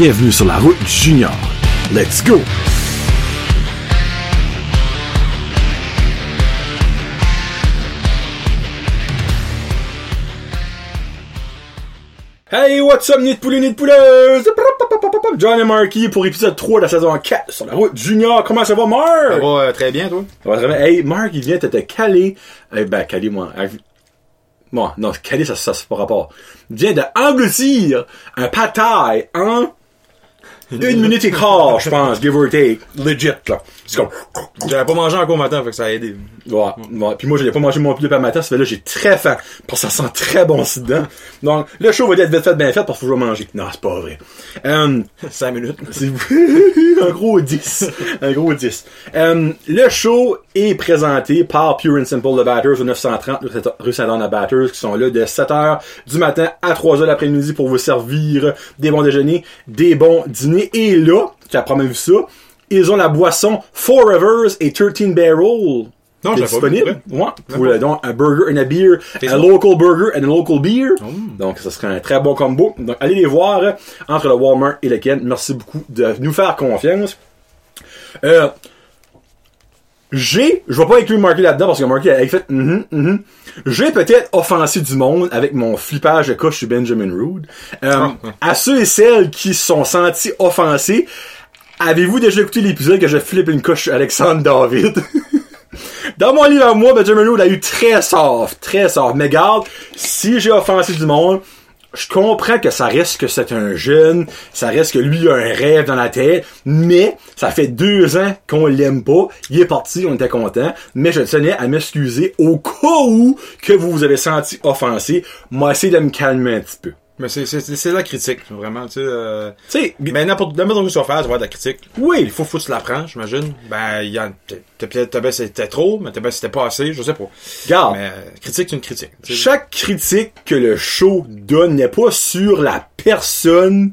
bienvenue sur la route du junior. Let's go! Hey, what's up, nid de poulet, nid de pouleuse? John et Marky pour épisode 3 de la saison 4 sur la route junior. Comment ça va, Mark? Ça va euh, très bien, toi? Ça va très bien. Hey, Mark, il vient de te caler. Eh ben, caler, moi. Bon, non, caler, ça, ça, c'est pas rapport. Il vient d'engloutir un pataille en une minute et quart, je pense, give or take. Legit, là. C'est comme... J'avais pas mangé encore matin, fait que ça a aidé. Ouais, ouais. Puis moi, j'avais pas mangé mon pied par matin, ça fait là, j'ai très faim. Parce que ça sent très bon ci dedans. Donc, le show va être vite fait, bien fait, parce que je vais manger. Non, c'est pas vrai. Euh, 5 minutes. c'est un gros 10. Un gros 10. Euh, le show est présenté par Pure and Simple The Batters au 930 rue Saint-Anne Batters qui sont là de 7h du matin à 3h l'après-midi pour vous servir des bons déjeuners, des bons dîners. Et là, tu as probablement vu ça, ils ont la boisson Four Rivers et 13 Barrel. Non, qui est pas disponible? ouais. Pour le, donc, un burger and a beer, ça. local burger and a local beer. Oh. Donc, ça serait un très bon combo. Donc, allez les voir euh, entre le Walmart et le Ken. Merci beaucoup de nous faire confiance. Euh, j'ai, je vais pas inclure Marky là-dedans parce que Marky a fait, mhm, mhm. j'ai peut-être offensé du monde avec mon flippage de coche sur Benjamin Rood. Euh, Ah. À ceux et celles qui se sont sentis offensés, avez-vous déjà écouté l'épisode que je flippe une coche Alexandre David? Dans mon livre à moi, Benjamin Rood a eu très soft, très soft. Mais garde, si j'ai offensé du monde, je comprends que ça reste que c'est un jeune, ça reste que lui a un rêve dans la tête, mais ça fait deux ans qu'on l'aime pas. Il est parti, on était content, mais je tenais à m'excuser au cas où que vous vous avez senti offensé. Moi, essayé de me calmer un petit peu. Mais c'est, c'est, c'est la critique, vraiment, tu sais. Euh... Ben, n'importe, où tu vas faire, tu vas avoir de la critique. oui, Il faut, faut que tu la prends, j'imagine. Ben, il y a, c'était trop, mais t'as- ben, c'était pas assez, je sais pas. garde. Mais, euh, critique, c'est une critique. Chaque critique que le show donne n'est pas sur la personne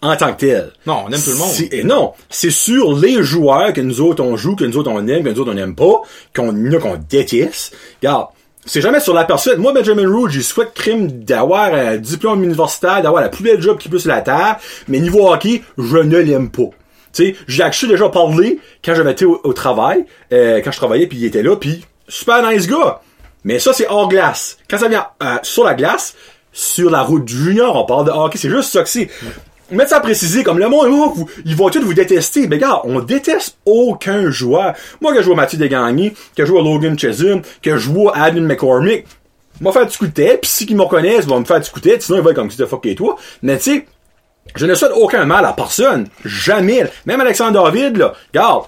en tant que telle. Non, on aime tout le monde. Et non, c'est sur les joueurs que nous autres on joue, que nous autres on aime, que nous autres on n'aime pas, qu'on a qu'on déteste. Regarde, c'est jamais sur la personne. Moi, Benjamin Root, j'ai souhaite crime d'avoir un diplôme universitaire, d'avoir la plus belle job qui peut sur la terre, mais niveau hockey, je ne l'aime pas. Tu sais, j'ai déjà parlé quand j'avais été au, travail, euh, quand je travaillais, puis il était là, puis super nice gars. Mais ça, c'est hors glace. Quand ça vient euh, sur la glace, sur la route junior, on parle de hockey, c'est juste ça que c'est. Mettre ça à préciser, comme le monde, oh, ils vont tous vous détester. Mais gars, on déteste aucun joueur. Moi, que je joue à Mathieu Desgagnés, que je joue à Logan Chesum, que je joue à Adam McCormick, m'a fait discuter, pis si qu'ils me reconnaissent, ils vont me faire discuter, sinon ils vont être comme si de fuck et toi. Mais tu sais, je ne souhaite aucun mal à personne. Jamais. Même Alexandre David, là, regarde,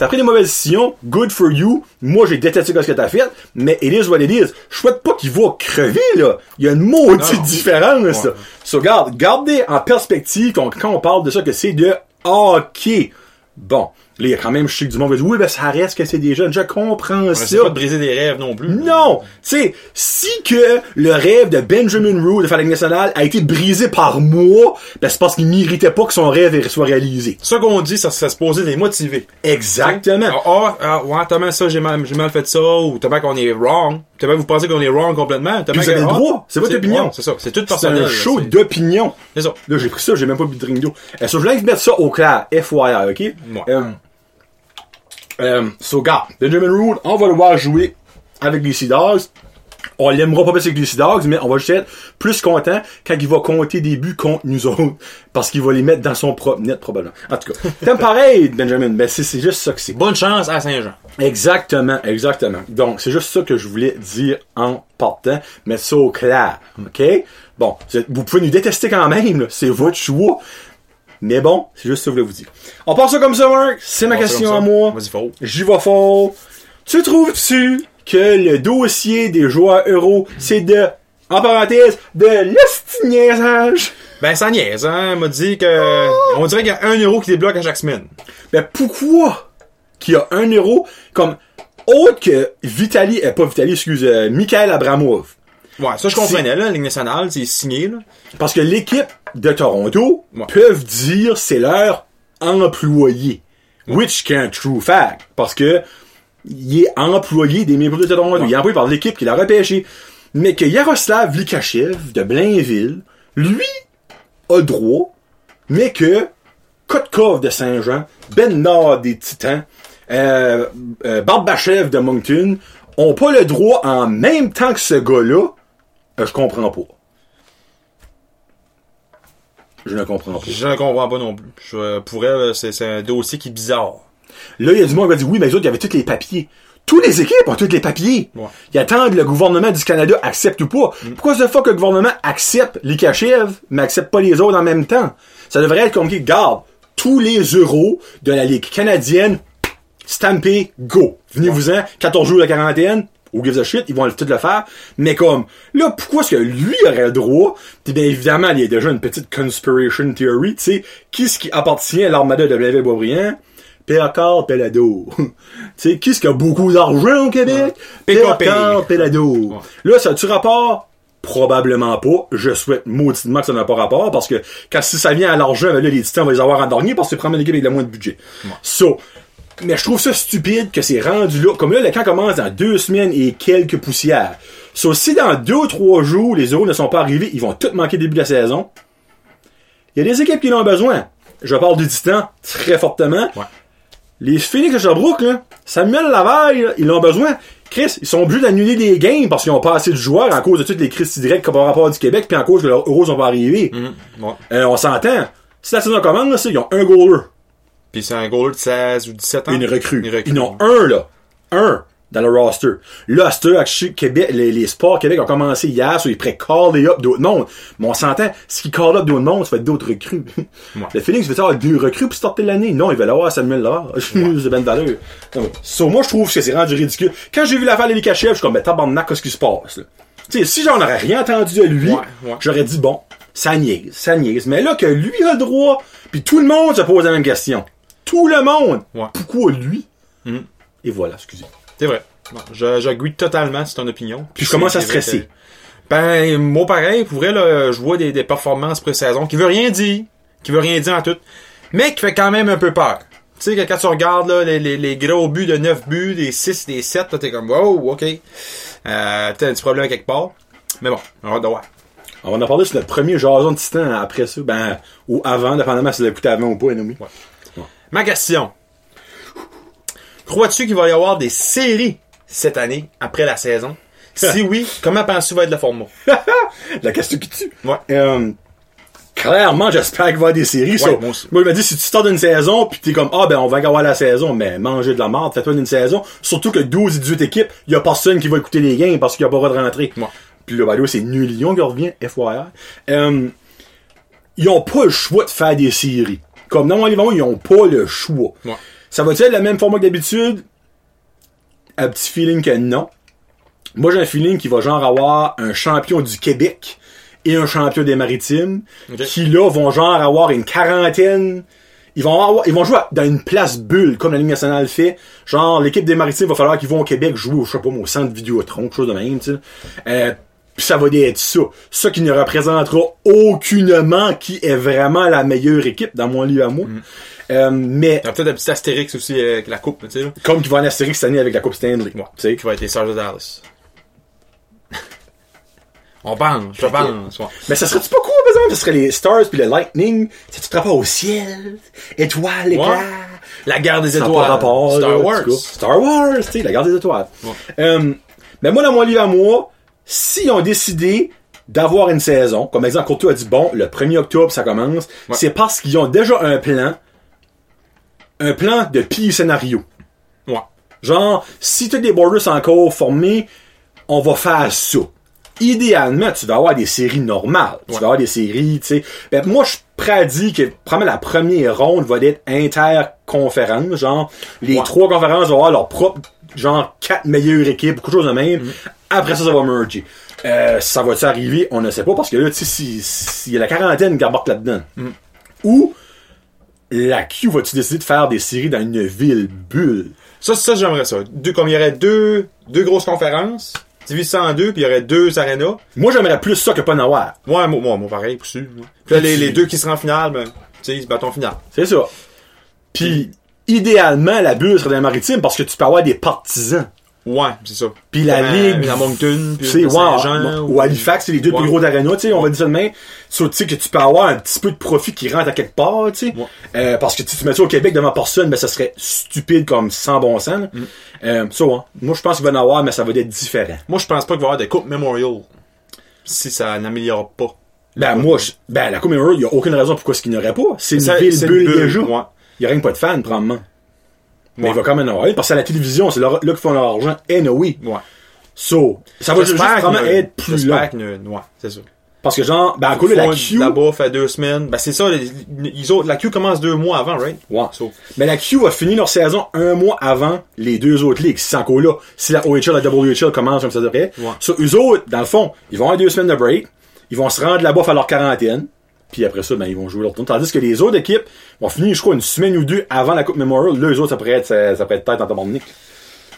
t'as pris des mauvaises décisions, good for you. Moi, j'ai détesté ce que t'as fait, mais it is what it is. Je souhaite pas qu'il va crever, là. Il y a une maudite Non. différence, là. Ouais. So, regarde, gardez en perspective quand, quand on parle de ça que c'est de hockey. Bon. Là, il y a quand même, je sais que du monde va dire, oui, ben, ça reste que c'est des jeunes. Je comprends ça. essaie pas de briser des rêves non plus. Non! Tu sais, si que le rêve de Benjamin Root de faire la nationale a été brisé par moi, ben c'est parce qu'il méritait pas que son rêve soit réalisé. Ça qu'on dit, ça, ça se posait les motiver. Exactement. Ah, ah, ah, ouais, t'as mal ça, j'ai mal, j'ai mal fait ça, ou t'as mal qu'on est wrong. T'as mal vous pensez qu'on est wrong complètement? T'as mal vous avez le ah, droit. C'est votre opinion. C'est ça. C'est tout C'est personnel. un là, show c'est- d'opinion. C'est ça. Là, j'ai pris ça, j'ai même pas bu de drink d'eau. Euh, so, je voulais mettre ça au clair. FYI, ok? Ouais. Euh, so, gars, Benjamin Root, on va le voir jouer avec les Sea Dogs. On l'aimera pas plus avec les Sea Dogs, mais on va juste être plus content quand il va compter des buts contre nous autres. Parce qu'il va les mettre dans son propre net, probablement. En tout cas, t'aimes pareil, Benjamin? Ben, c'est, juste ça que c'est. Bonne chance à Saint-Jean. Exactement, exactement. Donc, c'est juste ça que je voulais dire en partant. Mettre ça au clair, OK? Bon, vous, êtes- vous pouvez nous détester quand même, c'est votre choix. Mais bon, c'est juste ça que je voulais vous dire. On part ça comme ça, Marc. C'est ma question à moi. Vas-y, faux. J'y vais fort. Tu trouves-tu que le dossier des joueurs euros, c'est de, en parenthèse, de l'estiniaisage? Ben, ça niaise, hein. On m'a dit que, on dirait qu'il y a un euro qui débloque à chaque semaine. Ben pourquoi qu'il y a un euro comme autre que Vitali, euh, pas Vitali, excuse, euh, Michael Abramov? Ouais, ça, je comprenais, là. La Ligue nationale, c'est signé, là. Parce que l'équipe de Toronto Ouais. peuvent dire c'est leur employé. Which can true fact. Parce que il est employé des Leafs de Toronto. Il est employé par l'équipe qui l'a repêché. Mais que Yaroslav Likachev de Blainville, lui, a droit mais que Kotkov de Saint-Jean, Ben Nord des Titans, euh, euh, Barbachev de Moncton ont pas le droit en même temps que ce gars-là, euh, je comprends pas. Je ne comprends pas. Je ne comprends pas non plus. Je, pour elle, c'est c'est un dossier qui est bizarre. Là, il y a du monde qui va dire oui, mais les autres, il y avait tous les papiers. Tous les équipes ont tous les papiers. Ouais. Il attend que le gouvernement du Canada accepte ou pas. Pourquoi ce fois que le gouvernement accepte les Kachev, mais accepte pas les autres en même temps? Ça devrait être comme qui garde tous les euros de la Ligue canadienne, stampé, go. Venez-vous-en, 14 jours de quarantaine, who gives a shit, ils vont tout le faire. Mais comme, là, pourquoi est-ce que lui aurait le droit? Puis bien évidemment, il y a déjà une petite conspiration theory, tu sais, qui ce qui appartient à l'armada de W. Boisbriand? Péacard Pelado. tu sais, qui ce qui a beaucoup d'argent au Québec? PKP. Péacard Pelado. Là, ça a-tu rapport? Probablement pas. Je souhaite mauditement que ça n'a pas rapport parce que quand si ça vient à l'argent, là, les titans, on va les avoir en dernier parce que c'est prendre une équipe avec le moins de budget. So, mais je trouve ça stupide que c'est rendu là. Comme là, le camp commence dans deux semaines et quelques poussières. So, si dans deux ou trois jours, les euros ne sont pas arrivés, ils vont tous manquer le début de la saison. Il y a des équipes qui en ont besoin. Je parle du Titan très fortement. Ouais. Les Phoenix de Sherbrooke, là, Samuel Lavaille, là, ils l'ont besoin. Chris, ils sont obligés d'annuler des games parce qu'ils ont pas assez de joueurs à cause de toutes les crises directes par rapport du Québec puis en cause que leurs euros sont pas arrivés. Ouais. Euh, on s'entend. Si la saison commence, là, ils ont un goaler. Puis c'est un goaler de 16 ou 17 ans? Une recrue. Une recrue. Ils en ont un, là. Un dans le roster. Là, c'est Québec, les, les sports Québec ont commencé hier, so ils pourraient caller up d'autres mondes. Mais on s'entend, ce qui call up d'autres mondes, ça va être d'autres recrues. Le Phoenix veut avoir deux recrues pour starter l'année? Non, ils veulent avoir Samuel Lavard. c'est ben de valeur. Donc, so, moi, je trouve que c'est rendu ridicule. Quand j'ai vu l'affaire de Likachev, je suis comme, ben, tabarnak, qu'est-ce qui se passe, là? Tu sais, si j'en aurais rien entendu de lui, Ouais, ouais. j'aurais dit, bon, ça niaise, ça niaise. Mais là, que lui a le droit, puis tout le monde se pose la même question. Tout le monde. Ouais. Pourquoi lui? Mhm. Et voilà, excusez. C'est vrai. J'agris totalement, c'est ton opinion. Puis je commence à stresser. Ben, moi pareil, pour vrai, là, je vois des, des performances pré-saison qui veut rien dire, qui veut rien dire en tout, mais qui fait quand même un peu peur. Tu sais, que quand tu regardes là, les, les, les gros buts de 9 buts, des 6, des 7, là, t'es comme, wow, ok. Euh, peut-être un petit problème quelque part. Mais bon, on va de voir. On va en parler sur notre premier jason de titan après ça, ben, ou avant, dépendamment si vous l'écoutez avant ou pas, Enomi. Ouais. Ma question. Crois-tu qu'il va y avoir des séries cette année, après la saison? Si oui, comment penses-tu va être le format? La question qui tue. Ouais. Euh, clairement, j'espère qu'il va y avoir des séries. moi moi, je me dis, si tu startes une saison, puis t'es comme, ah, ben, on va avoir la saison, mais manger de la merde, fais-toi une saison. Surtout que 12 et 18 équipes, il y a personne qui va écouter les games parce qu'il y a pas le droit de rentrer. Ouais. Puis là, ben, là, c'est New Lyon qui revient, FYI. Euh, ils ont pas le choix de faire des séries. Comme dans mon livre, ils ont pas le choix. Ouais. Ça va être le même format que d'habitude? Un petit feeling que non. Moi, j'ai un feeling qu'il va genre avoir un champion du Québec et un champion des Maritimes, qui là vont genre avoir une quarantaine. Ils vont avoir, ils vont jouer dans une place bulle, comme la Ligue nationale fait. Genre, l'équipe des Maritimes, va falloir qu'ils vont au Québec jouer, au, je sais pas, au centre Vidéotron, quelque chose de même, tu sais. Euh, puis ça va être ça. Ça qui ne représentera aucunement qui est vraiment la meilleure équipe dans mon livre à moi. Euh, mais peut-être un petit astérix aussi avec la coupe, tu sais, comme qui va en Astérix cette année avec la Coupe Stanley. Ouais. Tu sais. qui va être les Stars de Dallas. On pense, je pense. ouais. Mais ça serait-tu pas cool, par exemple? Ce serait les Stars puis le Lightning. Ça tu te rapport au ciel, étoiles, éclairs. Ouais. La guerre des étoiles. pas rapport. Star là, Wars. Star Wars, tu sais, la garde des étoiles. Ouais. Euh, mais moi, dans mon livre à moi, s'ils ont décidé d'avoir une saison, comme exemple, Courtois a dit, bon, le 1er octobre, ça commence, Ouais. c'est parce qu'ils ont déjà un plan, un plan de pire scénario. Ouais. Genre, si t'as des borders encore formés, on va faire ça. Idéalement, tu vas avoir des séries normales. Tu Ouais. vas avoir des séries, tu sais. Ben, moi, je suis prêt à dire que, probablement, la première ronde va être interconférence. Genre, les Ouais. trois conférences vont avoir leur propre, genre, quatre meilleures équipes, quelque chose de même. Mm. Après ça, ça va merger. Euh, ça va-tu arriver? On ne sait pas, parce que là, tu sais, si- s'il y a la quarantaine qui embarque là-dedans. Mm. Ou, la Q va-tu décider de faire des séries dans une ville bulle? Ça, ça, j'aimerais ça. Deux, comme il y aurait deux, deux grosses conférences, divise ça en deux, puis il y aurait deux arénas. Moi, j'aimerais plus ça que pas. Ouais, moi, moi, moi, pareil, pour sûr. Puis là, les, les deux qui seront en finale, ben, tu sais, ils se battent en finale. C'est ça. Puis, idéalement, la bulle serait dans les maritimes parce que tu peux avoir des partisans. Ouais, c'est ça. Puis la à- ligue, À Moncton, puis c'est ouais, Saint-Jean. ou Halifax, c'est les deux Ouais. plus gros d'aréna, tu sais, on va dire ça de. So, tu sais que tu peux avoir un petit peu de profit qui rentre à quelque part, tu sais. Ouais. Euh, parce que tu tu mets ça au Québec devant personne, mais ça serait stupide comme sans bon sens. là. Mm. Euh, ça, ouais. Moi, je pense qu'il va en avoir, mais ça va être différent. Moi, je pense pas qu'il va y avoir des Coupe Memorial. Si ça n'améliore pas. Ben, moi, je- ben, la Coupe Memorial, il y a aucune raison pourquoi ce qu'il n'y aurait pas. C'est une Ça- ville bulle déjà. ouais. Il y a rien pas de fans, probablement. Mais il va quand même en avoir. Parce que à la télévision, c'est là, là qu'ils font leur argent. Et no, oui. Ouais. So, ça va juste vraiment être plus long. A Ouais, c'est ça. Parce que genre, ben, à cause de la font Q, Là-bas, fait deux semaines. Ben, c'est ça, les, ils autres, la Q commence deux mois avant, right? Ouais. So, Mais la Q va finir leur saison un mois avant les deux autres ligues. C'est encore là. Si la OHL, la WHL commence comme ça devrait. Ouais. So, eux autres, dans le fond, ils vont avoir deux semaines de break. Ils vont se rendre là-bas faire leur quarantaine. Puis après ça, ben, ils vont jouer leur tour. Tandis que les autres équipes vont finir, je crois, une semaine ou deux avant la Coupe Memorial. Là, eux autres, ça pourrait être, ça, ça pourrait être tête en tabarnak.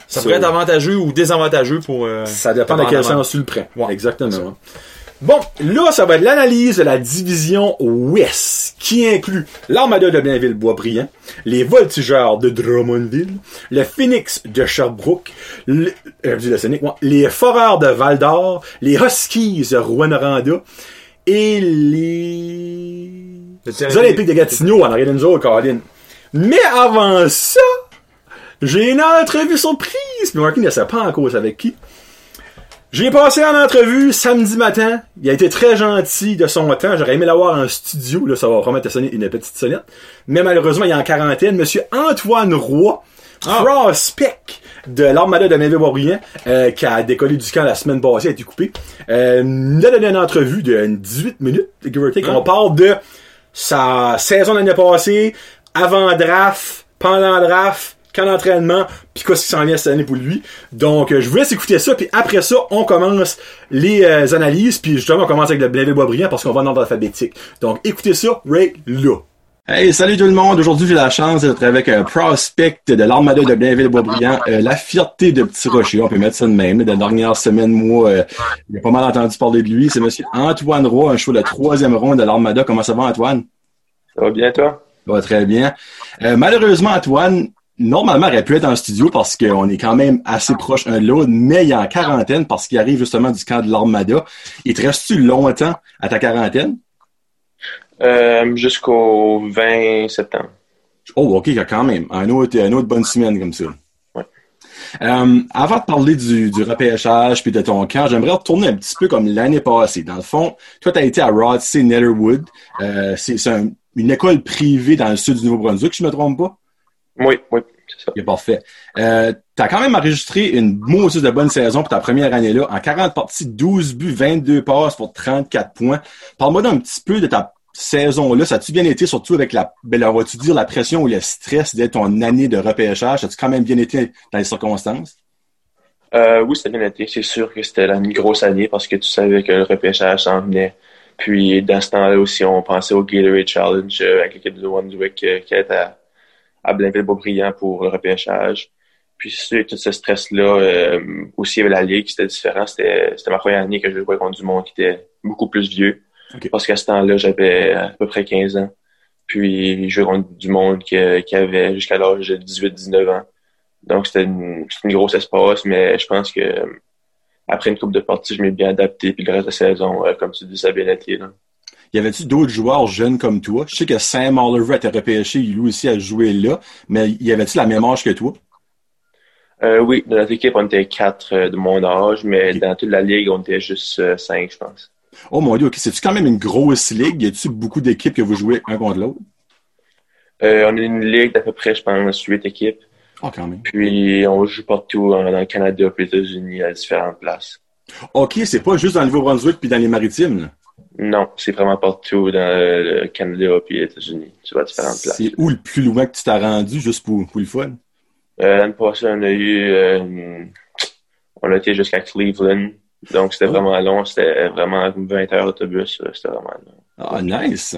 ça So, pourrait être avantageux ou désavantageux pour... euh, Ça dépend de quel sens tu le prends. Ouais. Exactement. Bon, là, ça va être l'analyse de la division Ouest, qui inclut l'Armada de Blainville-Boisbriand, les Voltigeurs de Drummondville, le Phoenix de Sherbrooke, le, euh, le les Foreurs de Val-d'Or, les Huskies de Rouen-Noranda, et les... Olympiques de Gatineau en arrière nous autres, Colin. Mais avant ça, j'ai une entrevue surprise. Mais Marky ne sait pas encore avec qui. J'ai passé en entrevue samedi matin. Il a été très gentil de son temps. J'aurais aimé l'avoir en studio. Là, ça va sonner une petite sonnette. Mais malheureusement, il est en quarantaine. Monsieur Antoine Roy. Prospect de l'Armada de Melville-Boisbriand, euh, qui a décollé du camp la semaine passée, a été coupé. Euh, nous a donné une entrevue de 18 minutes, give or take. On parle de sa saison l'année passée, avant draft, pendant draft, camp d'entraînement, puis qu'est-ce qui s'en vient cette année pour lui. Donc, euh, je vous laisse écouter ça, puis après ça, on commence les euh, analyses, puis justement, on commence avec le Blainville-Boisbriand parce qu'on va dans l'ordre alphabétique. Donc, écoutez ça, right là. Hey, salut tout le monde. Aujourd'hui, j'ai la chance d'être avec un prospect de l'Armada de Blainville-Boisbriand, euh, la fierté de Petit Rocher. On peut mettre ça de même. La dernière semaine, moi, euh, j'ai pas mal entendu parler de lui. C'est monsieur Antoine Roy, un choix de troisième ronde de l'Armada. Comment ça va, Antoine? Ça va bien, toi? Ça va très bien. Euh, malheureusement, Antoine, normalement, aurait pu être en studio parce qu'on est quand même assez proche un de l'autre, mais il est en quarantaine parce qu'il arrive justement du camp de l'Armada. Il te reste-tu longtemps à ta quarantaine? Euh, Jusqu'au 20 septembre. Oh, ok, quand même. Un autre, une autre bonne semaine comme ça. Ouais. Euh, avant de parler du, du repêchage puis de ton camp, j'aimerais retourner un petit peu comme l'année passée. Dans le fond, toi, tu as été à Rodsey Netherwood. Euh, c'est c'est un- une école privée dans le sud du Nouveau-Brunswick, si je me trompe pas? Oui, oui, c'est ça. Ok, parfait. Euh, tu as quand même enregistré une maudite de bonne saison pour ta première année-là. En 40 parties, 12 buts, 22 passes pour 34 points. Parle-moi d'un petit peu de ta saison-là. Ça a-tu bien été, surtout avec la, ben, on va-tu dire la pression ou le stress d'être ton année de repêchage? Ça a-tu quand même bien été dans les circonstances? Euh, oui, c'était bien été. C'est sûr que c'était une grosse année parce que tu savais que le repêchage s'en venait. Puis, dans ce temps-là aussi, on pensait au Gatorade Challenge euh, avec l'équipe de Wandswick euh, qui était à, à Blainville-Beaubriand pour le repêchage. Puis, c'est tout ce stress-là, euh, aussi, il y avait la Ligue, c'était différent. C'était c'était ma première année que je jouais contre du monde qui était beaucoup plus vieux. Parce qu'à ce temps-là, j'avais à peu près 15 ans. Puis, je jouais contre du monde qui, qui avait jusqu'à l'âge de 18-19 ans. Donc, c'était une, une grosse espace, mais je pense que après une coupe de parties, je m'ai bien adapté. Puis le reste de la saison, euh, comme tu dis, ça a bien été. Là. Y avait-tu d'autres joueurs jeunes comme toi? Je sais que Sam Oliver été repêché, lui aussi a joué là, mais y avait-tu la même âge que toi? Euh, oui, dans notre équipe, on était quatre euh, de mon âge, mais dans toute la ligue, on était juste euh, cinq, je pense. Oh mon dieu, ok, c'est-tu quand même une grosse ligue? Y a-tu beaucoup d'équipes que vous jouez un contre l'autre? Euh, on est une ligue d'à peu près, je pense, huit équipes. Ah, quand même. Puis on joue partout hein, dans le Canada, puis les États-Unis, à différentes places. Ok, c'est pas juste dans le Nouveau-Brunswick puis dans les maritimes, là? Non, c'est vraiment partout dans le Canada puis les États-Unis. Tu vas à différentes places. C'est où le plus loin que tu t'as rendu, juste pour, pour le fun? Euh, L'année passée, on a eu, euh, on a été jusqu'à Cleveland. Donc, c'était Oh. vraiment long. C'était vraiment 20 heures d'autobus. euh, C'était vraiment long. Ah, nice!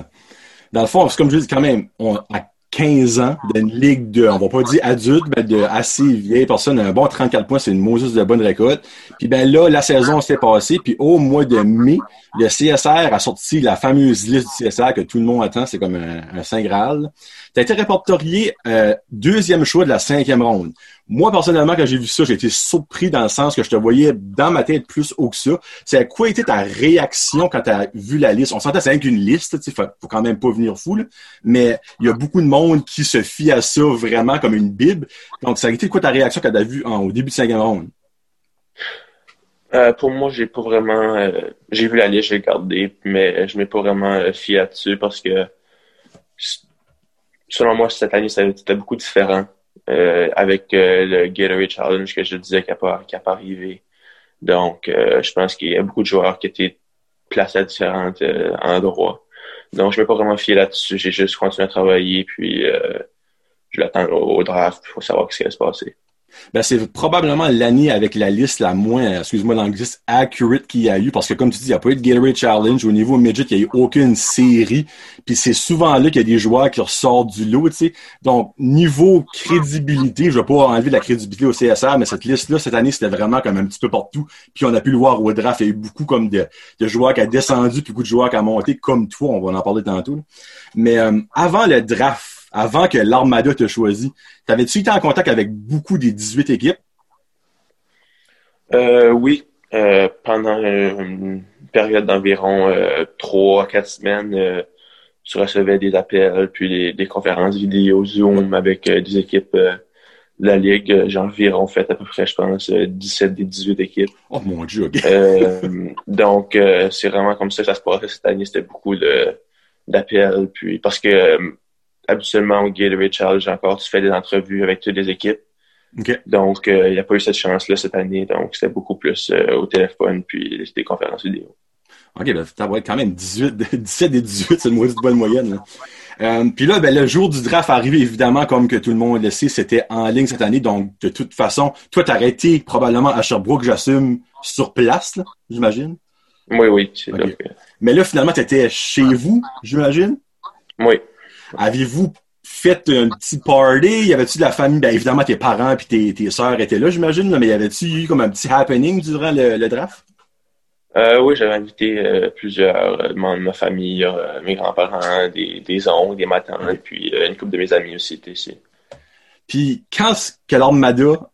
Dans le fond, c'est comme je dis, quand même, on, à 15 ans, d'une ligue de, on va pas dire adulte, mais de assez vieille personne, un bon 34 points, c'est une Moses de bonne récolte. Puis ben là, la saison s'est passée, puis au mois de mai, le CSR a sorti la fameuse liste du CSR que tout le monde attend, c'est comme un, un Saint Graal. Tu as été répertorié euh, deuxième choix de la cinquième ronde. Moi, personnellement, quand j'ai vu ça, j'ai été surpris dans le sens que je te voyais dans ma tête plus haut que ça. C'est quoi était ta réaction quand tu as vu la liste? On sentait c'est rien qu'une liste, tu sais, faut, quand même pas venir fou, là. mais il y a beaucoup de monde qui se fie à ça vraiment comme une bible. Donc, ça a été quoi ta réaction quand tu as vu en, au début de cinquième round? Euh, pour moi, j'ai pas vraiment. Euh, j'ai vu la liste, j'ai gardé, mais je m'ai pas vraiment euh, fié là-dessus parce que selon moi, cette année, c'était beaucoup différent avec le Gatorade Challenge que je disais qui n'a pas, pas arrivé. Donc, je pense qu'il y a beaucoup de joueurs qui étaient placés à différents endroits. Donc, je ne m'ai pas vraiment fié là-dessus. J'ai juste continué à travailler, puis je l'attends au, draft pour savoir ce qui va se passer ben c'est probablement l'année avec la liste la moins, excuse-moi l'anglais, accurate qu'il y a eu, parce que comme tu dis, il n'y a pas eu de Gatorade Challenge. Au niveau midget, il n'y a eu aucune série. Puis c'est souvent là qu'il y a des joueurs qui ressortent du lot, tu sais. Donc, niveau crédibilité, je ne vais pas enlever la crédibilité au CSR, mais cette liste-là, cette année, c'était vraiment comme un petit peu partout. Puis on a pu le voir au draft. Il y a eu beaucoup comme de, de joueurs qui ont descendu, puis beaucoup de joueurs qui ont monté, comme toi, on va en parler tantôt. Mais euh, avant le draft, avant que l'Armada te choisi, t'avais-tu été en contact avec beaucoup des 18 équipes? Euh, oui. Euh, pendant une période d'environ euh, trois 4 semaines, tu recevais des appels, puis des, conférences vidéo Zoom avec des équipes de la Ligue. J'ai environ fait à peu près, je pense, 17 des 18 équipes. Oh mon Dieu, OK. donc, c'est vraiment comme ça que ça se passait cette année. C'était beaucoup d'appels, puis parce que habituellement au Gatorade Challenge encore, tu fais des entrevues avec toutes les équipes. Donc, euh, il n'y a pas eu cette chance-là cette année. Donc, c'était beaucoup plus euh, au téléphone puis des conférences vidéo. OK, ben, ça va être quand même 18, 17 et 18, c'est une bonne moyenne. Euh, puis là, ben, le jour du draft arrivé, évidemment, comme que tout le monde le sait, c'était en ligne cette année. Donc, de toute façon, toi, t'as arrêté probablement à Sherbrooke, j'assume, sur place, j'imagine? Oui, oui. Mais là, finalement, tu étais chez vous, j'imagine? Oui. Aviez-vous fait un petit party? Y avait-tu de la famille? Ben, évidemment, tes parents et tes, tes sœurs étaient là, j'imagine, mais y avait-tu eu comme un petit happening durant le, draft? Euh, oui, j'avais invité euh, plusieurs euh, membres de ma famille, mes grands-parents, des, des oncles, des matins, et puis une couple de mes amis aussi étaient ici. Puis quand Mada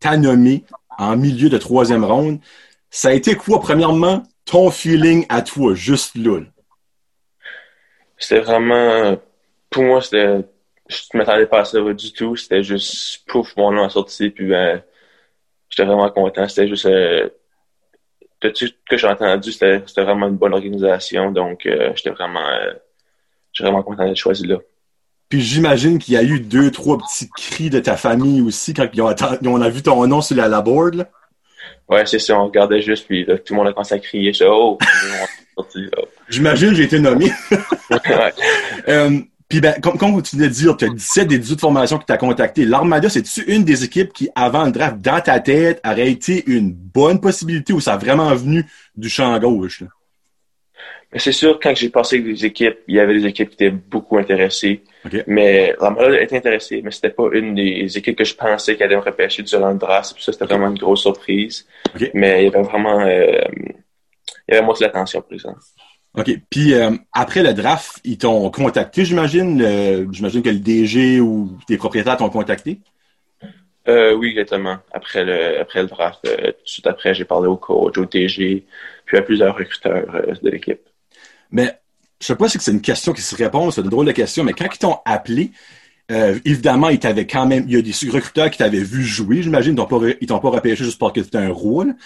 t'a nommé en milieu de troisième ronde, ça a été quoi, premièrement, ton feeling à toi, juste là? C'était vraiment pour moi, c'était. Je ne m'attendais pas à ça du tout. C'était juste pouf, mon nom a sorti, puis ben. J'étais vraiment content. C'était juste. Euh, tout ce que j'ai entendu, c'était vraiment une bonne organisation. Donc, euh, j'étais vraiment. Euh, j'étais vraiment content d'être choisi là. Puis j'imagine qu'il y a eu deux, trois petits cris de ta famille aussi quand on a vu ton nom sur la, la board. Là. Ouais, c'est ça. On regardait juste, puis tout le monde a commencé à crier. oh! J'imagine j'ai été nommé. ouais. Puis ben, comme, comme tu venais de dire, tu as 17 des 18 formations qui t'ont contacté. L'Armada, c'est-tu une des équipes qui, avant le draft, dans ta tête, aurait été une bonne possibilité ou ça a vraiment venu du champ gauche? C'est sûr, quand j'ai passé avec des équipes, il y avait des équipes qui étaient beaucoup intéressées. Mais l'Armada était intéressée, mais c'était pas une des équipes que je pensais qu'elle allait me repêcher durant le draft. Ça, c'était vraiment une grosse surprise. Mais il y avait vraiment... Euh, il y avait moins de l'attention, exemple. OK. Puis euh, après le draft, ils t'ont contacté, j'imagine. j'imagine que le DG ou tes propriétaires t'ont contacté? Euh, oui, exactement. Après le après le draft, euh, tout de suite après, j'ai parlé au coach, au DG, puis à plusieurs recruteurs de l'équipe. Mais je sais pas si c'est une question qui se répond, c'est une drôle de question, mais quand ils t'ont appelé, évidemment, ils t'avaient quand même. Il y a des recruteurs qui t'avaient vu jouer, j'imagine, ils t'ont pas, ils t'ont pas repêché juste parce que c'était un rôle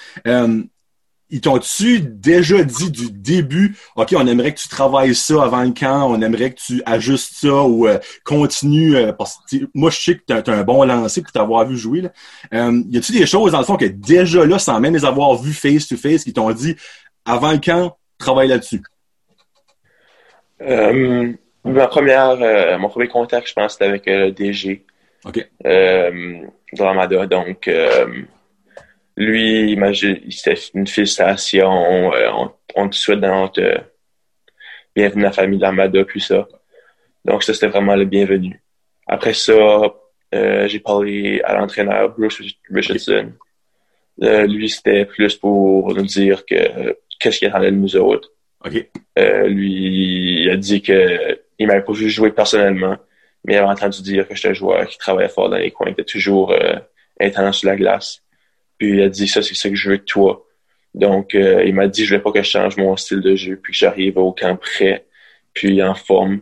ils t'ont-tu déjà dit du début, OK, on aimerait que tu travailles ça avant le camp, on aimerait que tu ajustes ça ou euh, continue, euh, parce que moi, je sais que tu as, un bon lancer pour t'avoir vu jouer. Là. Euh, y a-tu des choses, dans le fond, que déjà là, sans même les avoir vus face-to-face, qui t'ont dit, avant le camp, travaille là-dessus? ma première, mon premier contact, je pense, c'était avec le DG. OK. dans Ramada, donc lui, il c'était une félicitation, euh, on, on, te souhaite dans euh, bienvenue à la famille d'Armada, puis ça. Donc ça, c'était vraiment le bienvenu. Après ça, euh, j'ai parlé à l'entraîneur Bruce Richardson. lui, c'était plus pour nous dire que qu'est-ce qu'il attendait de nous autres. lui, il a dit que il m'avait pas vu jouer personnellement, mais il avait entendu dire que j'étais un joueur qui travaillait fort dans les coins, qui était toujours intense sur la glace. Puis il a dit ça, c'est ça que je veux de toi. Donc euh, il m'a dit je voulais pas que je change mon style de jeu, puis que j'arrive au camp prêt, puis en forme.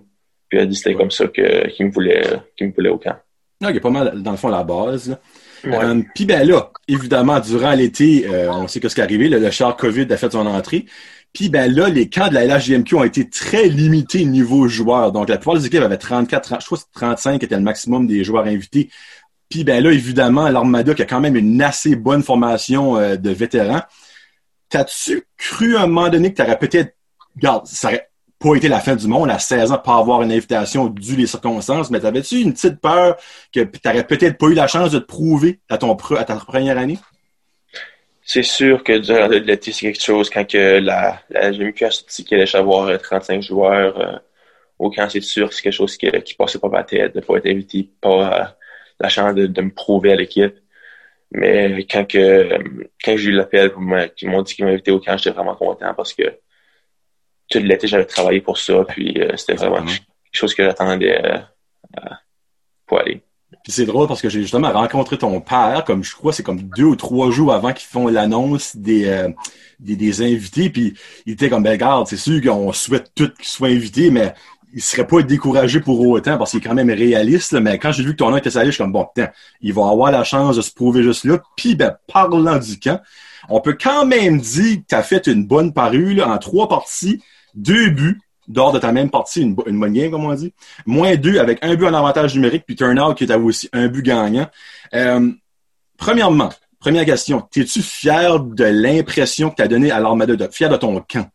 Puis il a dit c'était comme ça que qu'il me voulait qu'il me voulait au camp. Non, il y a pas mal dans le fond la base. Là. Euh, Puis ben là, évidemment, durant l'été, euh, on sait que ce qui est arrivé, le, le char COVID a fait son entrée. Puis ben là, les camps de la LHJMQ ont été très limités niveau joueurs. Donc la plupart des équipes avaient 34, 30, je crois que 35 était le maximum des joueurs invités. Puis ben là, évidemment, l'Armada qui a quand même une assez bonne formation euh, de vétérans. T'as-tu cru à un moment donné que t'aurais peut-être. Regarde, ça aurait pas été la fin du monde à 16 ans pas avoir une invitation dû les circonstances, mais t'avais-tu une petite peur que t'aurais peut-être pas eu la chance de te prouver à ton à ta première année? C'est sûr que durant l'été, c'est quelque chose quand que la, la GMQ a sorti qu'elle allait avoir 35 joueurs euh, au camp, c'est sûr c'est quelque chose qui, qui passait pas ma tête, de pas être invité, pas euh, la chance de, de me prouver à l'équipe. Mais quand que quand j'ai eu l'appel, qu'ils m'ont dit qu'ils m'invitaient au camp, j'étais vraiment content parce que tout l'été, j'avais travaillé pour ça, puis euh, c'était vraiment quelque chose que j'attendais euh, pour aller. Puis c'est drôle parce que j'ai justement rencontré ton père, comme je crois, c'est comme deux ou trois jours avant qu'ils font l'annonce des, euh, des, des invités, puis il était comme, ben garde, c'est sûr qu'on souhaite tous qu'ils soient invités, mais il serait pas découragé pour autant parce qu'il est quand même réaliste, mais quand j'ai vu que ton nom était salé, je suis comme, bon, putain, il va avoir la chance de se prouver juste là. Puis, ben, parlant du camp, on peut quand même dire que tu as fait une bonne parue en trois parties, deux buts, dehors de ta même partie, une, une bonne game, comme on dit. Moins deux avec un but en avantage numérique, puis turnout qui est aussi un but gagnant. Euh, premièrement, première question, t'es-tu fier de l'impression que tu as donnée à l'Armada, de, fier de ton camp?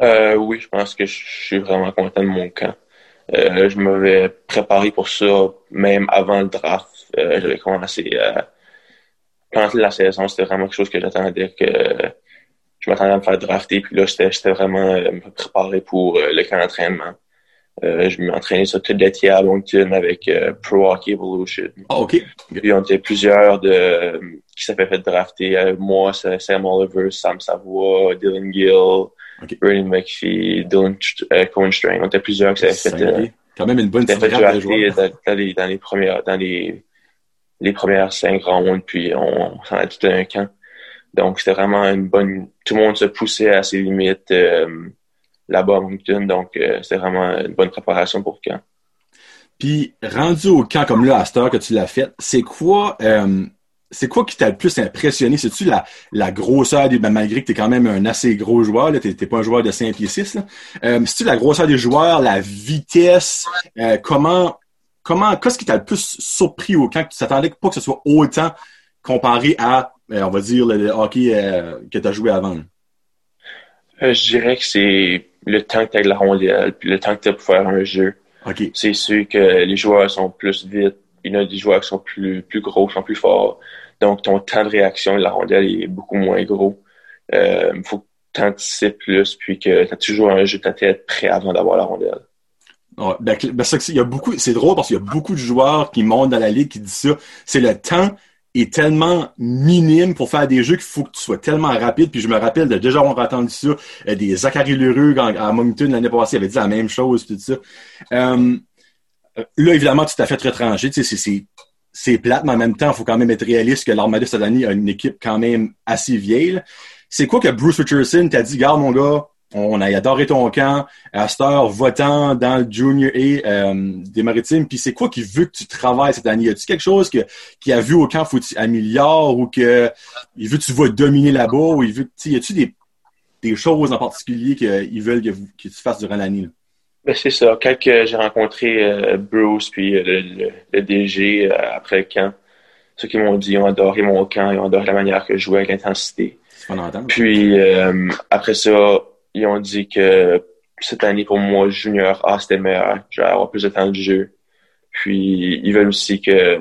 Euh, oui, je pense que je suis vraiment content de mon camp. Euh, je m'avais préparé pour ça même avant le draft. Euh, J'avais commencé à pendant la saison, c'était vraiment quelque chose que j'attendais que je m'attendais à me faire drafter. Puis là, j'étais vraiment euh, me préparé pour euh, le camp d'entraînement. Euh, je m'entraînais sur toute l'été à Longton avec euh, Pro Hockey Evolution. Ah, OK. Puis on était plusieurs de qui s'avaient fait drafter. moi, Sam Oliver, Sam Savoie, Dylan Gill, OK. Bernie McPhee, Dylan euh, Cohenstrain. On était plusieurs qui s'avaient fait, euh, Quand même une bonne fait de joueurs. dans, dans les, dans les premières, dans les, les premières cinq rounds, puis on, on s'en a tout un camp. Donc, c'était vraiment une bonne... Tout le monde se poussait à ses limites euh, là-bas à Moncton. Donc, euh, c'était vraiment une bonne préparation pour le camp. Puis, rendu au camp comme là, à cette heure que tu l'as fait, c'est quoi, euh, c'est quoi qui t'a le plus impressionné? C'est-tu la, la grosseur des, ben, malgré que t'es quand même un assez gros joueur, t'es, t'es pas un joueur de 5 pieds 6, là. Euh, c'est-tu la grosseur des joueurs, la vitesse, euh, comment, comment, qu'est-ce qui t'a le plus surpris au camp? Que tu t'attendais pas que ce soit autant comparé à, euh, on va dire, le, le hockey euh, que t'as joué avant? je dirais que c'est le temps que tu as de la rondelle, puis le temps que tu as pour faire un jeu. C'est sûr que les joueurs sont plus vite. Il y a des joueurs qui sont plus, plus gros, qui sont plus forts. Donc, ton temps de réaction de la rondelle est beaucoup moins gros. Euh, Il faut que tu anticipes plus, puis que tu as toujours un jeu de ta tête prêt avant d'avoir la rondelle. Ben, ben, c'est- drôle parce qu'il y a beaucoup de joueurs qui montent dans la ligue qui disent ça. C'est le temps est tellement minime pour faire des jeux qu'il faut que tu sois tellement rapide. Puis je me rappelle de déjà avoir entendu ça, euh, des Zachary quand- à Moncton l'année passée avait dit la même chose, tout ça. Euh, là, évidemment, tu t'as fait retrancher. Tu sais, c'est, c'est, plate, mais en même temps, il faut quand même être réaliste que l'Armada cette année a une équipe quand même assez vieille. C'est quoi que Bruce Richardson t'a dit, garde mon gars, on a adoré ton camp, à cette heure, votant dans le Junior A euh, des Maritimes, puis c'est quoi qui veut que tu travailles cette année? Y a-tu quelque chose que, qu'il a vu au camp, faut que tu ou que il veut que tu vas dominer là-bas, il veut, y a-tu des, des choses en particulier qu'ils veulent que, tu fasses durant l'année? Ben, c'est ça. Quand j'ai rencontré euh, Bruce puis euh, le, le, le DG euh, après le camp, ceux qui m'ont dit ils ont adoré mon camp, ils ont adoré la manière que je jouais avec l'intensité. Puis euh, après ça, ils ont dit que cette année pour moi, Junior A c'était meilleur. Je vais avoir plus de temps de jeu. Puis ils veulent aussi que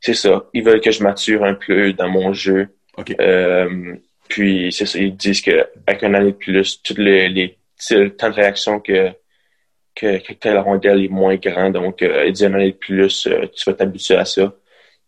c'est ça. Ils veulent que je mature un peu dans mon jeu. OK. Euh, puis c'est ça. Ils disent que avec un année de plus, tous les, le temps de réaction que que, que la rondelle est moins grand. Donc, euh, année de plus, euh, tu vas t'habituer à ça.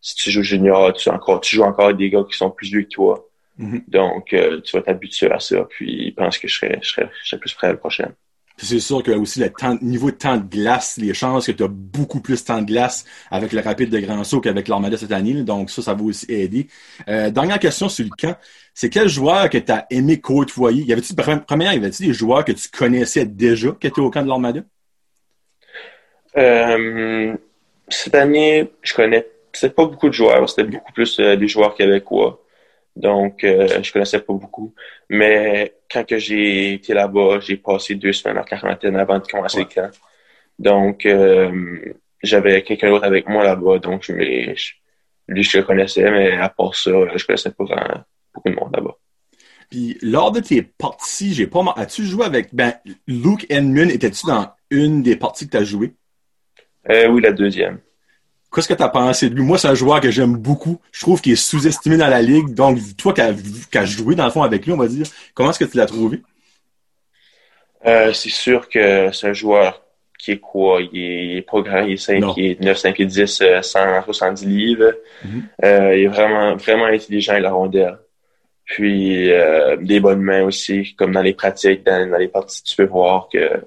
Si tu joues junior, tu, encore, tu joues encore des gars qui sont plus vieux que toi. Mhm. Donc, euh, tu vas t'habituer à ça. Puis, ils pensent que je serais, je serais, je serais plus prêt à la prochaine. C'est sûr que aussi le temps, niveau de temps de glace, les chances que tu as beaucoup plus de temps de glace avec le rapide de grand saut qu'avec l'Armada cette année. Donc ça, ça va aussi aider. Euh, dernière question sur le camp. C'est quel joueur que tu as aimé côtoyer? Y avait-tu, première, y avait-tu des joueurs que tu connaissais déjà qui étaient au camp de l'Armada? Euh, cette année, je connais pas beaucoup de joueurs. C'était beaucoup plus euh, des joueurs québécois. Donc, euh, je connaissais pas beaucoup. Mais quand que j'ai été là-bas, j'ai passé deux semaines en quarantaine avant de commencer le camp. Donc, euh, j'avais quelqu'un d'autre avec moi là-bas. Donc, je, lui, je le connaissais, mais à part ça, je connaissais pas vraiment beaucoup de monde là-bas. Puis, lors de tes parties, j'ai pas As-tu joué avec. Ben, Luke Edmund, étais-tu dans une des parties que tu as joué? Euh, oui, la deuxième. Qu'est-ce que tu as pensé de lui? Moi, c'est un joueur que j'aime beaucoup. Je trouve qu'il est sous-estimé dans la ligue. Donc, toi qui as, joué dans le fond avec lui, on va dire, comment est-ce que tu l'as trouvé? Euh, c'est sûr que c'est un joueur qui est quoi? Il est, pas grand, il est 5 pieds 9, 5 pieds 10, 170 livres. Mm-hmm. euh, il est vraiment, vraiment intelligent et la rondelle. Puis euh, des bonnes mains aussi, comme dans les pratiques, dans, dans les parties, tu peux voir que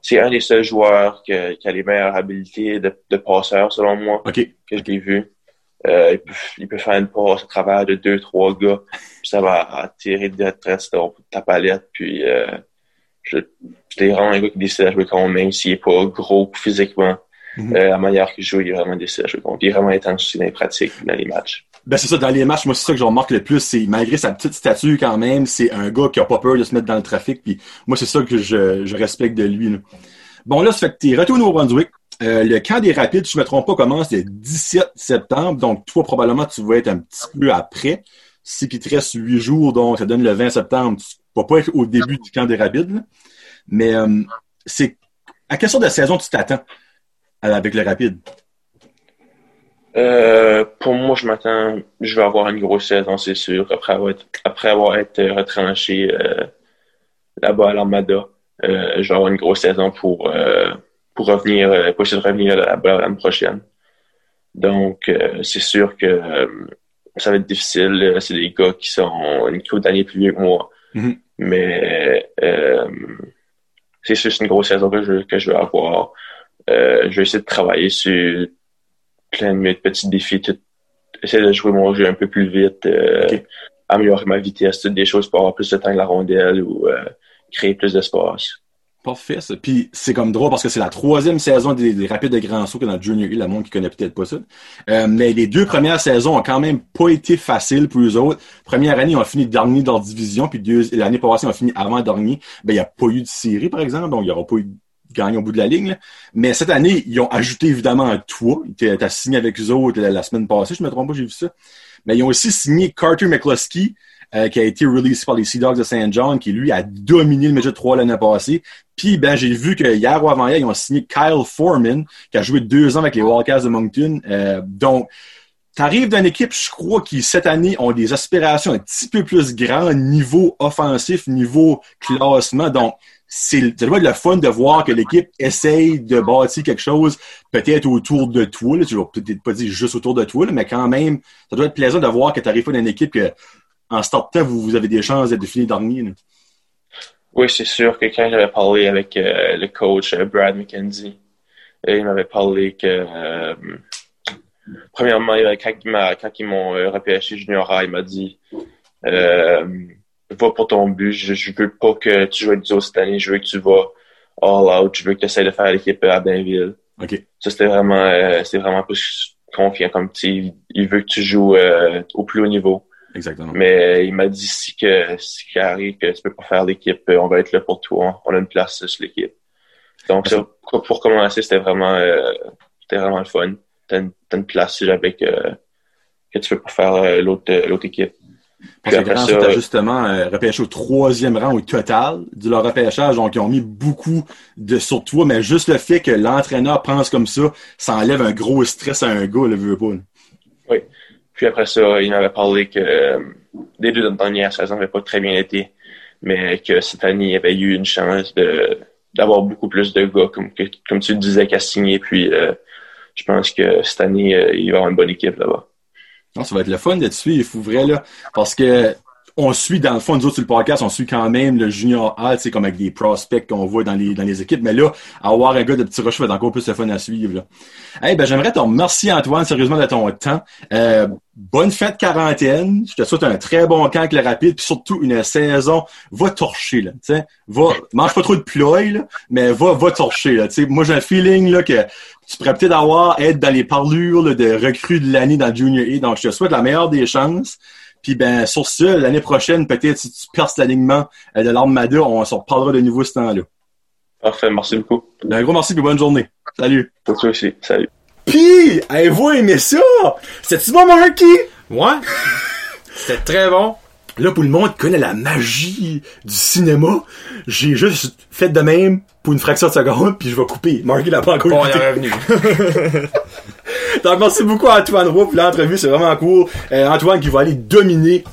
c'est un des seuls joueurs qui a les meilleures habilités de, de passeur, selon moi, que je l'ai vu. Euh, il, peut, faire une passe à travers de deux, trois gars, puis ça va attirer de tresse de ta palette, puis euh, je, je vraiment un gars qui décide de jouer contre même s'il n'est pas gros physiquement. Mm-hmm. euh, la manière qu'il joue, il est vraiment décidé à jouer contre. Il est vraiment intense aussi dans les pratiques, dans les matchs. Ben c'est ça, dans les matchs, moi c'est ça que je remarque le plus, c'est malgré sa petite stature quand même, c'est un gars qui a pas peur de se mettre dans le trafic, puis moi c'est ça que je, respecte de lui. Là. Bon là, ça fait que t'es retourné au Brunswick. Euh, le camp des rapides, je me trompe pas, commence le 17 septembre, donc toi probablement tu vas être un petit peu après. Si qu'il te reste 8 jours, donc ça donne le 20 septembre, tu vas pas être au début du camp des rapides. Mais euh, c'est à quelle sorte de saison tu t'attends avec le rapide? Euh, pour moi, je m'attends, je vais avoir une grosse saison, c'est sûr, après avoir, après avoir été retranché euh, là-bas à l'Armada. Euh, je vais avoir une grosse saison pour, euh, pour revenir, pour essayer de revenir là-bas l'année prochaine. Donc, c'est sûr que ça va être difficile. C'est des gars qui sont une couple d'années plus vieux que moi. Mm-hmm. Mais c'est sûr c'est une grosse saison que je, que je vais avoir. je vais essayer de travailler sur plein de petits défis, tout, essayer de jouer mon jeu un peu plus vite, euh, améliorer ma vitesse, toutes des choses pour avoir plus de temps que la rondelle ou euh, créer plus d'espace. Parfait, ça. Puis c'est comme drôle parce que c'est la troisième saison des, rapides de grand saut que dans Junior U, la monde qui connaît peut-être pas ça. Euh, mais les deux premières saisons ont quand même pas été faciles pour eux autres. Première année, ils ont fini dernier dans la division, puis l'année passée, ils ont fini avant dernier. Ben, il n'y a pas eu de série, par exemple, donc il n'y aura pas eu gagne au bout de la ligne. Mais cette année, ils ont ajouté évidemment un toit. Tu as signé avec eux autres la, semaine passée, je me trompe pas, j'ai vu ça. Mais ils ont aussi signé Carter McCluskey, euh, qui a été released par les Sea Dogs de St. John, qui lui a dominé le Major 3 l'année passée. Puis ben j'ai vu que hier ou avant-hier, ils ont signé Kyle Foreman, qui a joué deux ans avec les Wildcats de Moncton. Euh, donc, T'arrives d'une équipe, je crois, qui cette année ont des aspirations un petit peu plus grandes, niveau offensif, niveau classement. Donc, c'est être le fun de voir que l'équipe essaye de bâtir quelque chose peut-être autour de toi. Tu vas peut-être pas dire juste autour de toi, mais quand même, ça doit être plaisant de voir que tu arrives dans une équipe que en start vous, vous avez des chances d'être fini dernier. Oui, c'est sûr que quand j'avais parlé avec euh, le coach euh, Brad McKenzie, euh, il m'avait parlé que premièrement, quand ils m'ont repêché junior A, il m'a dit va pour ton but. Je, je veux pas que tu joues avec du cette année. Je veux que tu vas all out. Je veux que tu essaies de faire l'équipe à Bainville. OK. Ça, c'était vraiment, euh, c'était vraiment plus confiant comme tu il veut que tu joues euh, au plus haut niveau. Exactement. Mais il m'a dit si que si qu'il arrive que tu peux pas faire l'équipe, euh, on va être là pour toi. On a une place sur l'équipe. Donc ça, pour commencer, c'était vraiment euh, c'était vraiment le fun. T'as une, une place avec euh, que tu peux pas faire l'autre l'autre équipe. Parce que Grand justement euh, repêché au troisième rang au total de leur repêchage, donc ils ont mis beaucoup de sur toi, mais juste le fait que l'entraîneur pense comme ça, ça enlève un gros stress à un gars, le veut pas. Oui. Puis après ça, il m'avait parlé que euh, les deux dernières saisons n'avaient pas très bien été, mais que cette année, il avait eu une chance de d'avoir beaucoup plus de gars, comme, comme tu le disais, qu'à signer. Puis euh, je pense que cette année, euh, il va y avoir une bonne équipe là-bas. Non, ça va être le fun de te suivre, vrai, là. Parce que on suit, dans le fond, nous autres sur le podcast, on suit quand même le junior A, c'est comme avec des prospects qu'on voit dans les, dans les équipes. Mais là, avoir un gars de petit rocher va être encore plus le fun à suivre. Là. Hey, ben, j'aimerais te remercier, Antoine, sérieusement, de ton temps. Euh, bonne fête quarantaine. Je te souhaite un très bon camp avec le rapide, puis surtout une saison. Va torcher, là. sais Va, mange pas trop de là, mais va, va torcher, là. moi, j'ai un feeling, là, que tu pourrais peut-être avoir, être dans les parlures là, de recrues de l'année dans Junior A. Donc, je te souhaite la meilleure des chances. Puis ben sur ce, l'année prochaine, peut-être si tu perces l'alignement euh, de l'armada, on s'en reparlera de nouveau ce temps-là. Parfait, merci beaucoup. Ben, un gros merci et bonne journée. Salut. Pour toi aussi. Salut. Pis, avez-vous aimé ça? C'était-tu bon, Marky? Ouais. C'était très bon. Là, pour le monde qui connaît la magie du cinéma, j'ai juste fait de même pour une fraction de seconde, puis je vais couper. Marky l'a pas encore Bon, écouté. revenu. Donc, merci beaucoup à Antoine Roux pour l'entrevue, c'est vraiment cool. Euh, Antoine qui va aller dominer,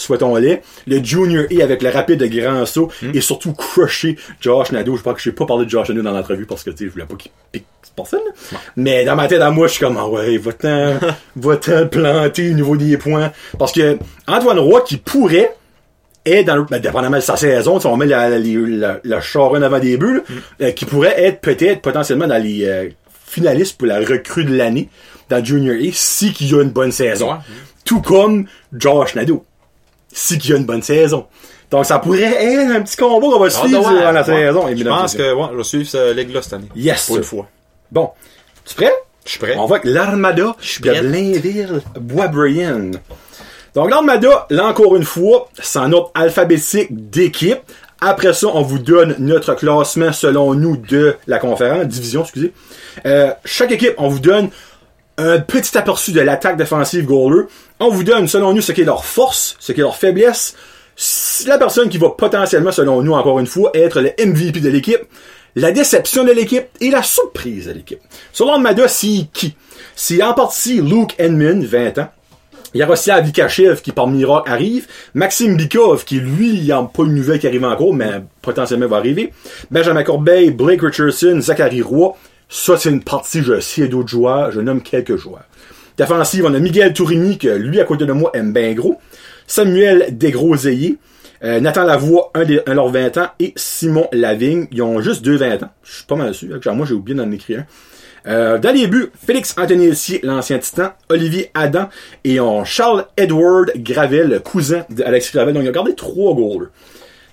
souhaitons-le, le Junior E avec le rapide de grand saut et surtout crusher Josh Nadeau. Je crois que je n'ai pas parlé de Josh Nadeau dans l'entrevue parce que, je voulais pas qu'il pique personne. Mais dans ma tête à moi, je suis comme, ah ouais, va-t'en, va-t'en planter au niveau des points. Parce que Antoine Roy qui pourrait est dans le, ben, dépendamment de sa saison, sais, on met la, la, la, la charonne avant des bulles, euh, qui pourrait être peut-être potentiellement dans les euh, finalistes pour la recrue de l'année dans Junior A si qu'il y a une bonne saison. Ouais. Tout comme Josh Nadeau. Si qu'il y a une bonne saison. Donc ça pourrait être un petit combat qu'on va suivre ouais, durant la ouais. saison. Je pense que, ouais, je vais suivre ce ligue-là cette année. Yes. Pour une fois. Bon. Tu prêt? Je suis prêt. On va avec l'Armada suis de. Blainville, Boisbriand. Donc l'Armada, là encore une fois, c'est un ordre alphabétique d'équipe. Après ça, on vous donne notre classement selon nous de la conférence, division, excusez. Euh, chaque équipe, on vous donne un petit aperçu de l'attaque défensive goaler. On vous donne, selon nous, ce qui est leur force, ce qui est leur faiblesse. La personne qui va potentiellement, selon nous, encore une fois, être le MVP de l'équipe, la déception de l'équipe et la surprise de l'équipe. Sur l'Armada, c'est qui? C'est en partie Luke Edmund, 20 ans. Yaroslav Vikachev qui par miracle arrive. Maxime Bikov qui lui, il n'y a pas une nouvelle qui arrive encore, mais potentiellement va arriver. Benjamin Corbeil, Blake Richardson, Zachary Roy. Ça, c'est une partie, je sais d'autres joueurs, je nomme quelques joueurs. Défensive, on a Miguel Tourini, que lui, à côté de moi, aime bien gros. Samuel Desgroseilliers. Euh, Nathan Lavoie, un, des, un de leurs 20 ans, et Simon Lavigne, ils ont juste deux 20 ans. Je suis pas mal sûr. Genre, moi, j'ai oublié d'en écrire un. Euh, dans les buts, Félix Anthony Essier, l'ancien titan, Olivier Adam et on Charles Edward Gravel, cousin d'Alexis Gravel. Donc, il a gardé trois goals.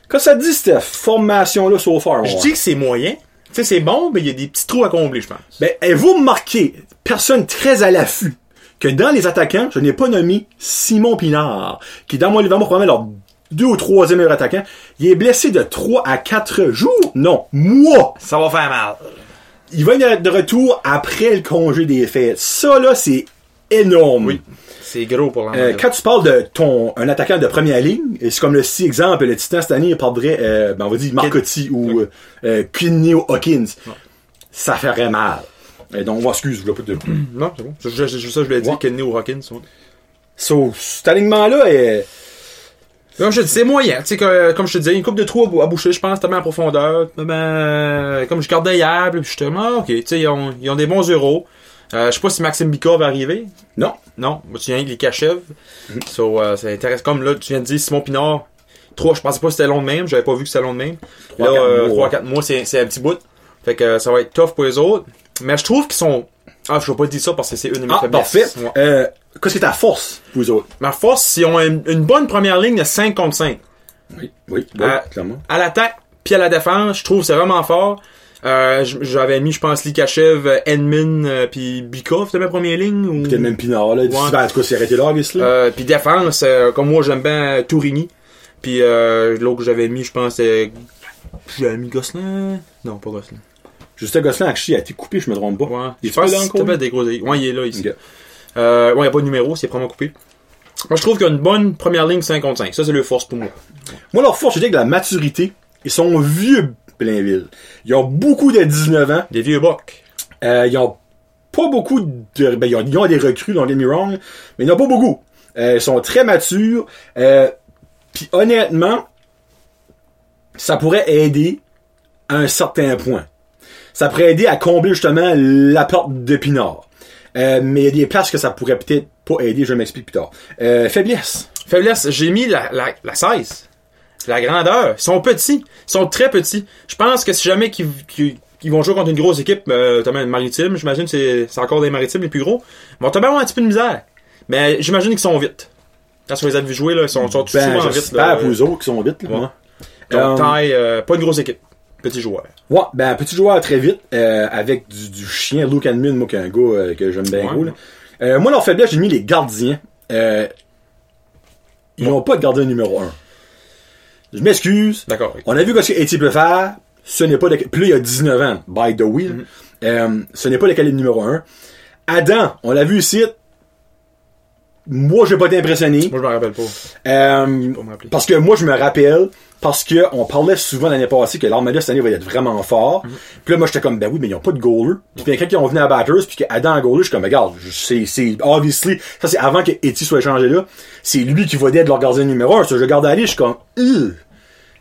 Quand ça dit cette formation-là so far, Je dis que c'est moyen. Sais, c'est bon, mais il y a des petits trous à combler, je pense. Ben, vous remarquez, personne très à l'affût, que dans les attaquants, je n'ai pas nommé Simon Pinard, qui dans mon livre, probablement leur deux ou troisième meilleur attaquant. Il est blessé de 3 à 4 jours? Non, mois. Ça va faire mal. Il va être de retour après le congé des fêtes. Ça, là, c'est énorme. Oui. C'est gros pour Euh, l'Armada. quand tu parles de ton un attaquant de première ligne, et c'est comme le si exemple, le Titan cette année, il perdrait, euh, ben on va dire Marcotti ou euh, euh, Kinney ou Hawkins. Ça ferait mal. Et donc, on va excuse, je voulais pas te... Non, c'est bon. C'est juste c'est juste ça je voulais dire, Ouais. Ou Hawkins. ouais. So, cet alignement-là est... Comme je te dis, c'est moyen. Tu sais, que, comme je te disais, une coupe de trous à bou- à boucher, je pense, tellement en profondeur. Ben, comme je gardais hier, puis j'étais, ah, ok, tu sais, ils ont, ils ont des bons euros. Euh, je sais pas si Maxime Bika va arriver. Non. Non, moi, tu viens avec les Kachev. So, euh, ça intéresse. Comme là, tu viens de dire Simon Pinard. 3, je pensais pas que c'était long de même. J'avais pas vu que c'était long de même. Trois, là, quatre euh, mois. 3-4 mois, c'est un petit bout. Fait que euh, ça va être tough pour les autres. Mais je trouve qu'ils sont. Ah, je vais pas dire ça parce que c'est une de mes Ah, parfait. Ouais. Euh, qu'est-ce qui est ta force, pour vous autres? Ma force, s'ils ont une, une bonne première ligne de 5 contre 5. Oui, oui, Euh, clairement. à l'attaque puis à la défense, je trouve que c'est vraiment fort. Euh, J'avais mis, je pense, Likachev, Edmin, euh, puis Bikov, c'était ma première ligne. Ou... Peut-être même Pinard, là. Ouais. Ben, en tout cas, c'est arrêté là, obviously. Euh, puis défense, euh, comme moi, j'aime bien Tourigny. Puis euh, l'autre que j'avais mis, je pense, c'est... J'avais mis Gosselin? Non, pas Gosselin. Justin Gosselin, actually, a été coupé, je me trompe pas. Ouais. Il est pas là encore? des gros... Ouais, il est là, ici. Euh, ouais, il n'y a pas de numéro, c'est probablement coupé. Moi, je trouve qu'il y a une bonne première ligne 5 contre 5. Ça, c'est le force pour moi. Moi, leur force, je dis que la maturité, ils sont vieux, Blainville. Ils ont beaucoup de 19 ans. Des vieux bocs. Euh, ils ont pas beaucoup de... Ben, ils ont, ils ont des recrues, don't get me wrong, mais ils n'ont pas beaucoup. Euh, ils sont très matures. Euh, Puis honnêtement, ça pourrait aider à un certain point. Ça pourrait aider à combler justement la porte de Pinard. Euh, mais il y a des places que ça pourrait peut-être pas aider, je m'explique plus tard. Euh, faiblesse. Faiblesse, j'ai mis la, la, la 16. La grandeur. Ils sont petits. Ils sont très petits. Je pense que si jamais qu'ils vont jouer contre une grosse équipe, euh, notamment une maritime, j'imagine que c'est encore des maritimes les plus gros, ils vont tomber avoir un petit peu de misère. Mais j'imagine qu'ils sont vite. Quand on les a vus jouer, là, ils sont, sont Ben, souvent vite. là? eux autres qui sont vite, là. Ouais. ouais. Donc, Euh, taille, euh, pas une grosse équipe. Petit joueur. Ouais, ben, petit joueur très vite, euh, avec du, du chien Luke Admin, moi, qui est un gars euh, que j'aime bien Ouais. gros, là. Moi, leur faiblesse, j'ai mis les gardiens. Ils n'ont pas de gardien numéro 1. Je m'excuse. D'accord. On a vu ce que peut faire. Ce n'est pas le... Puis là, il y a 19 ans, by the way. Mm-hmm. Euh, ce n'est pas le calibre numéro 1. Adam, on l'a vu ici. Moi, j'ai pas été impressionné. Moi, je me rappelle pas. Euh, Pas parce que moi, je me rappelle, parce que on parlait souvent l'année passée que l'Armada cette année va être vraiment fort. Mhm. Puis là, moi, j'étais comme, ben oui, mais ils ont pas de goaler. Puis quand ils ont venu à Batters, puis qu'Adam a goaler, je suis comme, regarde, je- c'est, c'est, obviously, ça c'est avant que Eti soit échangé là. C'est lui qui va être leur gardien numéro un. Ça, je regarde aller, je suis comme, Ugh.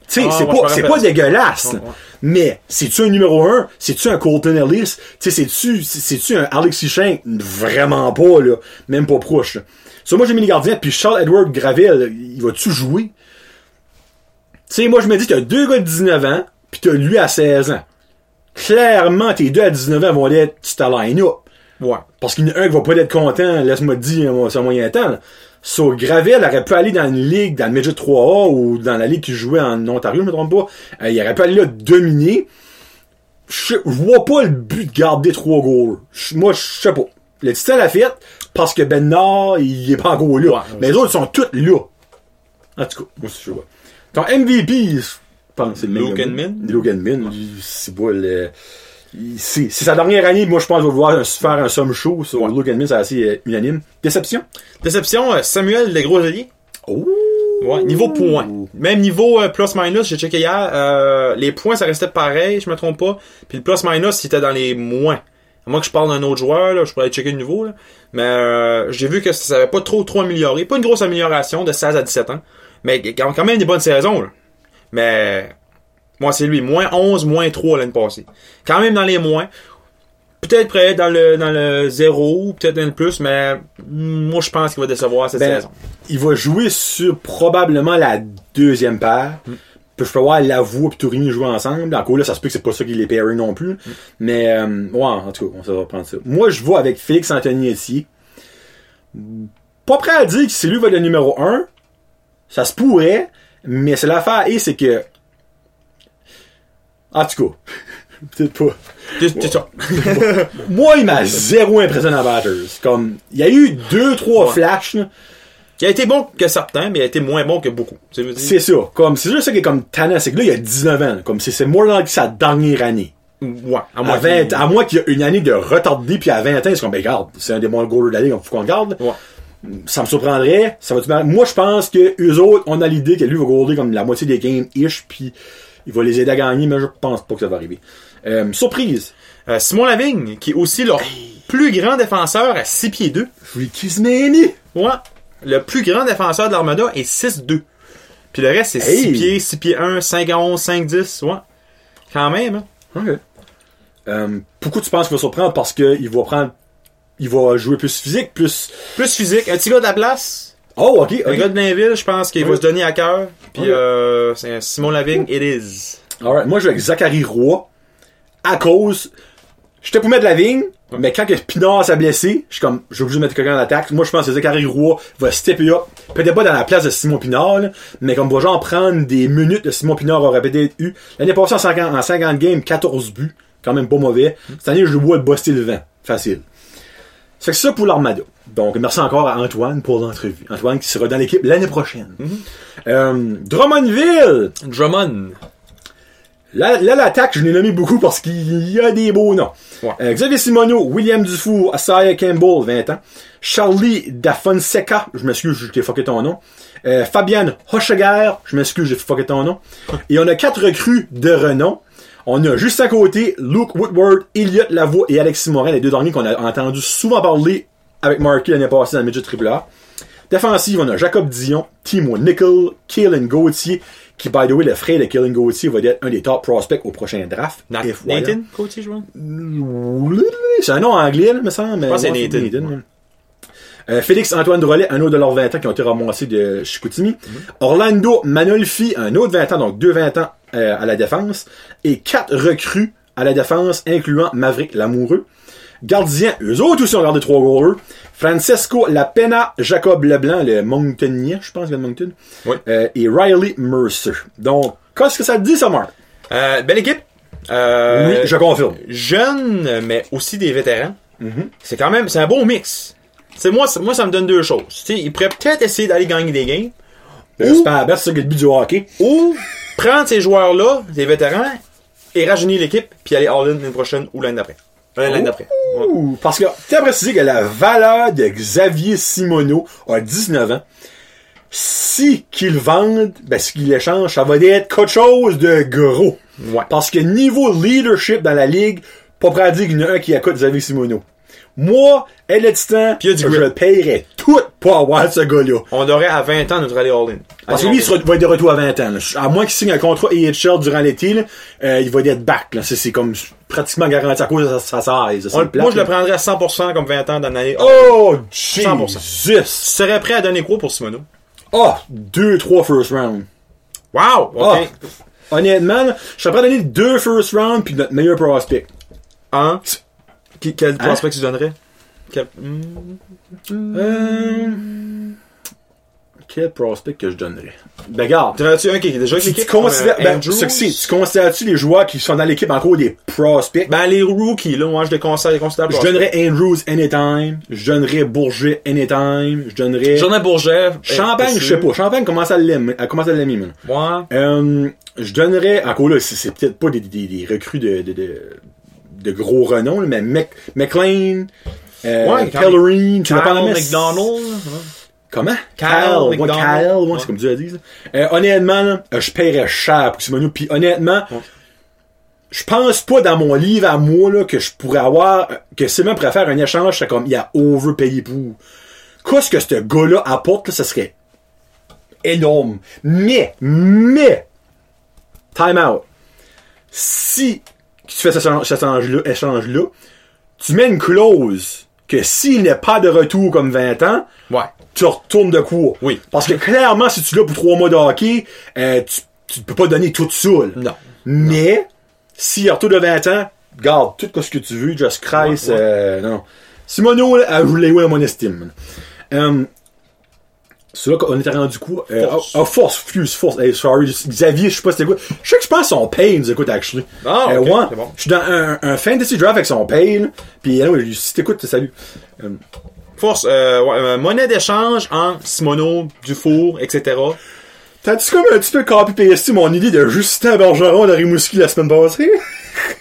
Tu sais, Ah, c'est pas, c'est pas dégueulasse. Ouais, ouais. Mais, c'est-tu un numéro 1? C'est-tu un Colton Ellis? Tu sais, c'est-tu, c'est-tu un Alexis Shank? Vraiment pas, là. Même pas proche, là. So, moi, j'ai mis les gardiens, puis Charles Edward Gravel, il va-tu jouer? Tu sais, moi, je me dis, t'as deux gars de 19 ans, puis t'as lui à 16 ans. Clairement, tes deux à 19 ans vont être sur ta line-up. Ouais. Parce qu'il y en a un qui va pas être content, laisse-moi te dire, c'est un moyen temps. là. So, Gravel aurait pu aller dans une ligue, dans le Midget 3A ou dans la ligue qui jouait en Ontario, je me trompe pas. Euh, il aurait pu aller là dominer. Je vois pas le but de garder trois goals. Moi, je sais pas. Le titre à la fête, parce que Ben Nord, il est pas encore là. Ouais, Mais les autres sont tous là. En tout cas, moi, c'est je vois. Ton MVP, je pense c'est le. Edmin? Luke Edmin. Il- C'est pas le... C'est sa dernière année, moi je pense qu'on va un- faire un somme show sur Edmin, c'est assez euh, unanime. Déception? Déception, euh, Samuel Les Gros Alliés. Oh! Ouais, niveau points. Même niveau euh, plus-minus, j'ai checké hier, euh, les points, ça restait pareil, je me trompe pas. Puis le plus-minus, c'était dans les moins. À moins que je parle d'un autre joueur, là, je pourrais aller checker le niveau. Là. Mais euh, j'ai vu que ça avait pas trop trop amélioré. Pas une grosse amélioration de 16 à 17 ans. Mais quand même des bonnes saisons. Là. Mais moi, c'est lui. Moins 11, moins 3 l'année passée. Quand même dans les moins. Peut-être près dans le dans le 0, peut-être dans le plus, mais moi je pense qu'il va décevoir cette Ben, saison. Il va jouer sur probablement la deuxième paire. Puis je peux voir Lavoie et Tourigny jouer ensemble. Encore là, ça se peut que c'est pas ça qui les pairing non plus. Mais, euh, ouais, en tout cas, on va prendre ça. Moi, je vois avec Félix Anthony ici. Pas prêt à dire que c'est lui qui va être le numéro 1. Ça se pourrait. Mais c'est l'affaire et c'est que. En tout cas. Peut-être pas. Ça. Moi, il m'a zéro impressionné à Batters. Comme, il y a eu deux, trois Ouais. flashs, là. Il a été bon que certains, mais il a été moins bon que beaucoup. C'est ça. Comme, c'est juste ça qui est comme tannant, c'est que là, il y a 19 ans. Comme, c'est, c'est like sa dernière année. Ouais, à À, moins 20, qu'il- à moins qu'il y ait une année de retardé, puis à 20 ans, c'est comme, ben, regarde, c'est un des bons goalers de la ligue, donc faut qu'on garde. Ouais. Ça me surprendrait. Ça va Moi, je pense que eux autres, on a l'idée que lui va goaler comme la moitié des games ish, puis il va les aider à gagner, mais je pense pas que ça va arriver. Euh, surprise. Euh, Simon Lavigne, qui est aussi leur plus grand défenseur à 6 pieds 2. Freaky Ouais. Le plus grand défenseur de l'Armada est 6-2. Puis le reste, c'est 6 Hey! pieds, 6 pieds 1, 5 11, 5 10. Ouais. Quand même, hein. Ok. Euh, pourquoi tu penses qu'il va surprendre? Parce qu'il va prendre, il va jouer plus physique, plus, Plus physique. Un petit gars de la place. oh, ok, Un gars de Blainville, je pense qu'il va se donner à cœur. Puis Ok. euh, c'est un Simon Lavigne, it is. Alright, moi je vais avec Zachary Roy à cause j'étais pour mettre la vigne, mais quand que Pinard s'est blessé, je suis comme j'ai obligé de mettre quelqu'un en attaque. Moi je pense que Zachary Roy va stepper up, peut-être pas dans la place de Simon Pinard, là, mais comme va genre prendre des minutes que Simon Pinard aurait peut-être eu. L'année passée en 50, en 50 games, 14 buts, quand même pas mauvais. Cette année je le vois le buster le vent, facile. C'est que ça pour l'Armada. Donc, merci encore à Antoine pour l'entrevue. Antoine qui sera dans l'équipe l'année prochaine. Euh, Drummondville! Drummond. Là, l'attaque, je l'ai nommé beaucoup parce qu'il y a des beaux noms. Ouais. Euh, Xavier Simoneau, William Dufour, Asaya Campbell, 20 ans. Charlie Dafonseca, je m'excuse, j'ai fucké ton nom. Euh, Fabian Hocheger, je m'excuse, j'ai fucké ton nom. Et on a quatre recrues de renom. On a juste à côté Luke Woodward, Elliot Lavoie et Alexis Morin, les deux derniers qu'on a entendu souvent parler avec Marky l'année passée dans le midget AAA. Défensive, on a Jacob Dion, Timo Nickel, Kaelin Gauthier, qui, by the way, le frère de Kaelin Gauthier va être un des top prospects au prochain draft. Nathan, coach, je vois. C'est un nom anglais, là, me semble. Mais pense que c'est Nathan. là. Euh, Félix Antoine Drolet, un autre de leurs 20 ans qui ont été ramassés de Chicoutimi. Orlando Manolfi, un autre 20 ans, donc deux 20 ans euh, à la défense. Et quatre recrues à la défense, incluant Maverick Lamoureux. Gardien, eux autres aussi ont gardé trois goalers. Francesco Lapena, Jacob Leblanc, le Monctonien, je pense, de Moncton. Oui. Euh, et Riley Mercer. Donc, qu'est-ce que ça te dit, ça, Marc? Euh, belle équipe. Euh, oui, je confirme. Jeune, mais aussi des vétérans. C'est quand même, c'est un beau mix. C'est moi, ça- moi, ça me donne deux choses. Tu sais, ils pourraient peut-être essayer d'aller gagner des games. À bête, c'est ça le but du hockey. Ou prendre ces joueurs-là, des vétérans, et rajeunir l'équipe, puis aller all-in l'année prochaine ou l'année d'après. Euh, l'année d'après. Ouais. Ouh, Parce que, tu as précisé que la valeur de Xavier Simoneau a 19 ans. Si qu'ils vendent, ben, ce qu'ils échangent, ça va être quelque chose de gros. Ouais. Parce que niveau leadership dans la ligue, pas prêt à dire qu'il y en a un qui écoute Xavier Simoneau. Moi, elle est temps, Puis il a du je paierais tout pour avoir ce gars-là. On aurait à 20 ans notre aller all-in. Parce que lui, il va être de retour à 20 ans. là. À moins qu'il signe un contrat AHL durant l'été, là, euh, il va être back. Là. C'est, c'est comme pratiquement garanti à cause de sa, sa size. On- plate, moi, je le prendrais à 100% comme 20 ans dans l'année. Oh, 100%. Jesus! Tu serais prêt à donner quoi pour Simono? Oh, deux, trois first round. Wow! Ah. Honnêtement, là, je serais prêt à donner deux first round puis notre meilleur prospect. Un. Qui- Quel Hein? prospect tu donnerais? Quel- hmm. Euh... Quel prospect que je donnerais? Ben, regarde. T'en as-tu un qui est déjà Tu, considères, ben, c'est, tu considères-tu les joueurs qui sont dans l'équipe encore des prospects? Ben, les rookies, là, moi, je les considère, les considère je donnerais Andrews anytime. Je donnerais Bourget anytime. Je donnerais... J'en ai Bourget. Champagne, euh, je sais pas. Champagne commence à l'aimer. Commence à l'aimer, man. Ouais. Euh, je donnerais, encore là, c'est, c'est peut-être pas des, des, des recrues de, de, de, de gros renom, là, mais Mc, McLean, euh, Ouais, tu l'as pas Kyle McDonald. Comment? Kyle McDonald. Kyle, ouais, Ouais. c'est comme tu as dit. Euh, honnêtement, euh, je paierais cher pour Simonu. Puis honnêtement, je pense pas dans mon livre à moi là, que je pourrais avoir, euh, que Simon pourrait faire un échange, c'est comme il a overpayé pour. Qu'est-ce que ce gars-là apporte, là, ça serait énorme. Mais, mais, time out. Si tu fais cet échange- cet échange-là, tu mets une clause que s'il n'est pas de retour comme 20 ans, Ouais. tu retournes de cours. Oui. Parce que clairement, si tu l'as pour trois mois de hockey, euh, tu, tu peux pas donner tout ça. là. Non. Mais, s'il retourne de 20 ans, garde tout ce que tu veux, just Christ, Ouais, ouais. euh, non. Simono, elle voulait à mon estime. Euh, c'est là qu'on était rendu quoi? Euh, Force. Ah, ah, force, Fuse, force. Hey, sorry, Xavier, je sais pas si c'était quoi. Je sais que je pense son paye nous écoute, actually. Ah, Euh, ouais. bon. Je suis dans un, un fantasy draft avec son. Pis, anyway, si t'écoutes, salut. Euh, Force, euh, ouais, euh, monnaie d'échange en Simono, Dufour, etc. T'as-tu comme un petit peu copy-pasté mon idée de Justin Bergeron de Rimouski la semaine passée?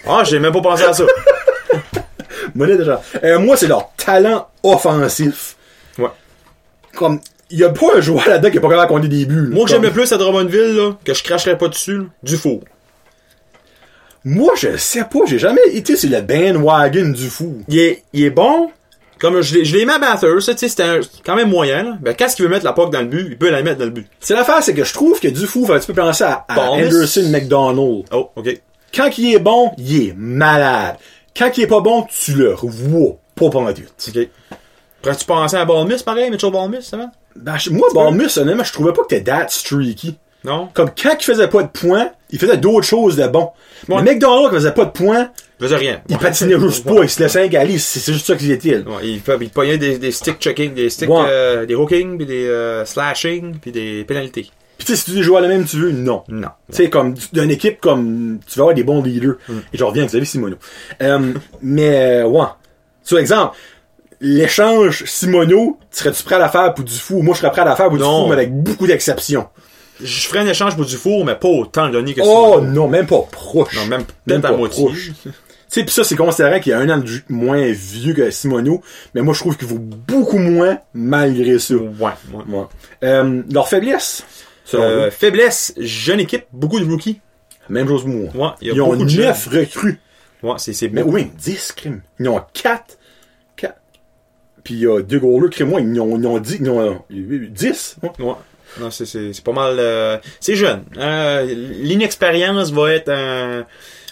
Ah, j'ai même pas pensé à ça. Monnaie. Euh, moi, c'est leur talent offensif. Ouais. Comme, y a pas un joueur là-dedans qui est pas capable de compter des buts. là. Moi que le plus à Drummondville, là, que je cracherais pas dessus, là, Dufour. Moi, je sais pas, j'ai jamais été sur le bandwagon du fou. Il est, il est bon. Comme je l'ai, je l'ai mis à Bathurst, tu sais, c'était un- quand même moyen, là. Ben, quand ce qu'il veut mettre la POC dans le but, il peut la mettre dans le but. C'est l'affaire, c'est que je trouve que du fou fait un petit peu penser à, à Bon, mais Anderson McDonald. Oh, ok. Quand il est bon, il est malade. Quand il est pas bon, tu le revois pas pendant tout. Ok. Pourrais-tu penser à Balmus, pareil, Mitchell Balmus, ça va? Ben, moi, Balmus, honnêtement, je trouvais pas que t'es that streaky. Non? Comme quand il faisait pas de points, il faisait d'autres choses de bon. Ouais. Le McDonald qui faisait pas de points, Il faisait rien. il patinait juste pas, il se laissait aller, c'est juste ça qu'il était. Ouais, il, il pognait des, des stick checking, des stick, Ouais. euh, des hooking, puis des euh, slashing, puis des pénalités. Pis tu sais, si tu dis jouer à la même tu veux, non. Non. Tu sais, comme, d'une équipe comme, tu vas avoir des bons leaders. Mm. Et je reviens avec Xavier Simono. Euh, mais, euh, ouais. Sur exemple, l'échange Simono, serais-tu prêt à la faire pour du fou? Moi, je serais prêt à la faire pour Non. du fou, mais avec beaucoup d'exceptions. Je ferais un échange pour Dufour, mais pas autant donné que Oh, non, même pas proche. Non, même Même peut-être à pas moitié. proche. Tu sais, pis ça, c'est considérant qu'il y a un an de moins vieux que Simono, mais moi, je trouve qu'il vaut beaucoup moins malgré ça. Ouais, ouais. Ouais. Euh, leur faiblesse? selon Euh, faiblesse, jeune équipe, beaucoup de rookies. Même chose que moi. Ouais, y a Ils ont beaucoup de jeunes. 9 recrues. Ouais, c'est, c'est Mais oui, 10 crimes. Ils ont 4. 4. Puis il y a deux goalers, crime moi, ils ont, ils ont 10. Ils ont euh, 10. Ouais. Ouais. Non, c'est, pas mal. euh, c'est jeune. Euh, l'inexpérience va être un,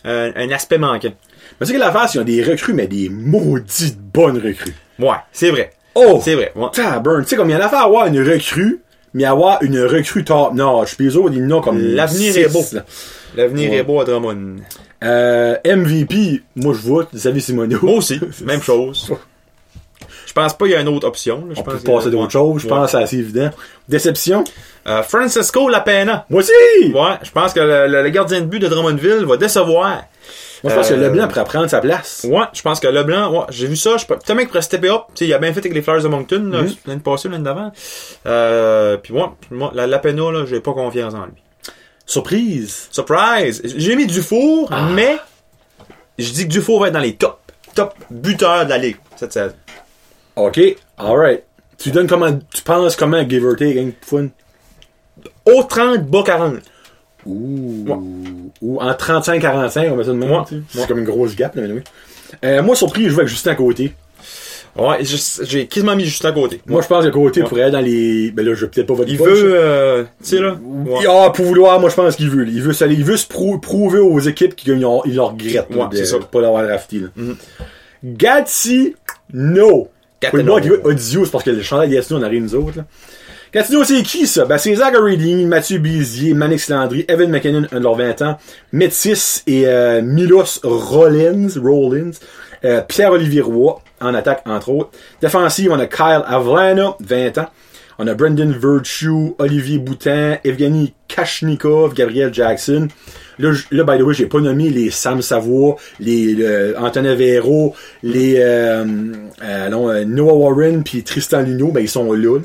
un, un aspect manquant. Mais c'est que l'affaire, c'est qu'ils ont des recrues, mais des maudites bonnes recrues. Ouais, c'est vrai. Oh! C'est vrai. Ouais. Taburn. Tu sais, comme il y en a fait avoir une recrue, mais avoir une recrue top notch. Puis les autres, ils n'ont comme. L'avenir est beau. là. L'avenir Ouais. est beau à Drummond. Euh, MVP, moi je vote Xavier Simoneau. Moi aussi. Même chose. Je pense pas qu'il y a une autre option. là. Je On pense peut passer d'autres choses, je Ouais. pense que c'est assez évident. Déception? Euh, Francisco Lapena. Moi aussi! Ouais, je pense que le, le- le gardien de but de Drummondville va décevoir. Moi je pense Euh, que Leblanc pourrait prendre sa place. Ouais, je pense que Leblanc, ouais, j'ai vu ça, je même qu'il pourrait stepper up, il a bien fait avec les Flyers de Moncton, l'année passée, l'année d'avant. Euh, puis moi, moi, la Lapena, là, j'ai pas confiance en lui. Surprise! Surprise! J'ai mis Dufour, Ah. mais je dis que Dufour va être dans les top, top buteurs de la ligue cette saison. Ok, alright. Tu donnes comment, tu penses comment give or take, hein, fun? Au 30, bas 40. Ouh. Ouais. Ou en 35-45, on met ça de. Ouais. sais. C'est comme une grosse gap, là, mais oui. Euh, moi, surpris, je joue avec Justin à côté. Ouais, j'ai quasiment mis juste à côté. Moi, je pense que côté pourrait être dans les. Ben là, je vais peut-être pas votre Il punch. veut, euh, tu sais, là? Ah, pour vouloir, moi, je pense qu'il veut. Il veut, il veut se prou- prouver aux équipes qu'ils ont- ils le regrettent. là, Ouais, c'est ça. pas l'avoir drafté, là. Mhm. Gatti, no. Pour qui veut audio, c'est parce que le chandail Gatineau, on arrive nous autres, là. Gatineau, c'est qui, ça? Ben, c'est Zach Reading, Mathieu Bizier, Manix Landry, Evan McKinnon, un de leurs 20 ans, Métis et euh, Milos Rollins, Rollins, euh, Pierre-Olivier Roy, en attaque, entre autres. Défensive, on a Kyle Avlana, 20 ans. On a Brendan Virtue, Olivier Boutin, Evgeny Kashnikov, Gabriel Jackson. Là, là, by the way, j'ai pas nommé les Sam Savoie, les le, Antonin Véro, les euh, euh, non, euh, Noah Warren puis Tristan Luneau, ben ils sont là.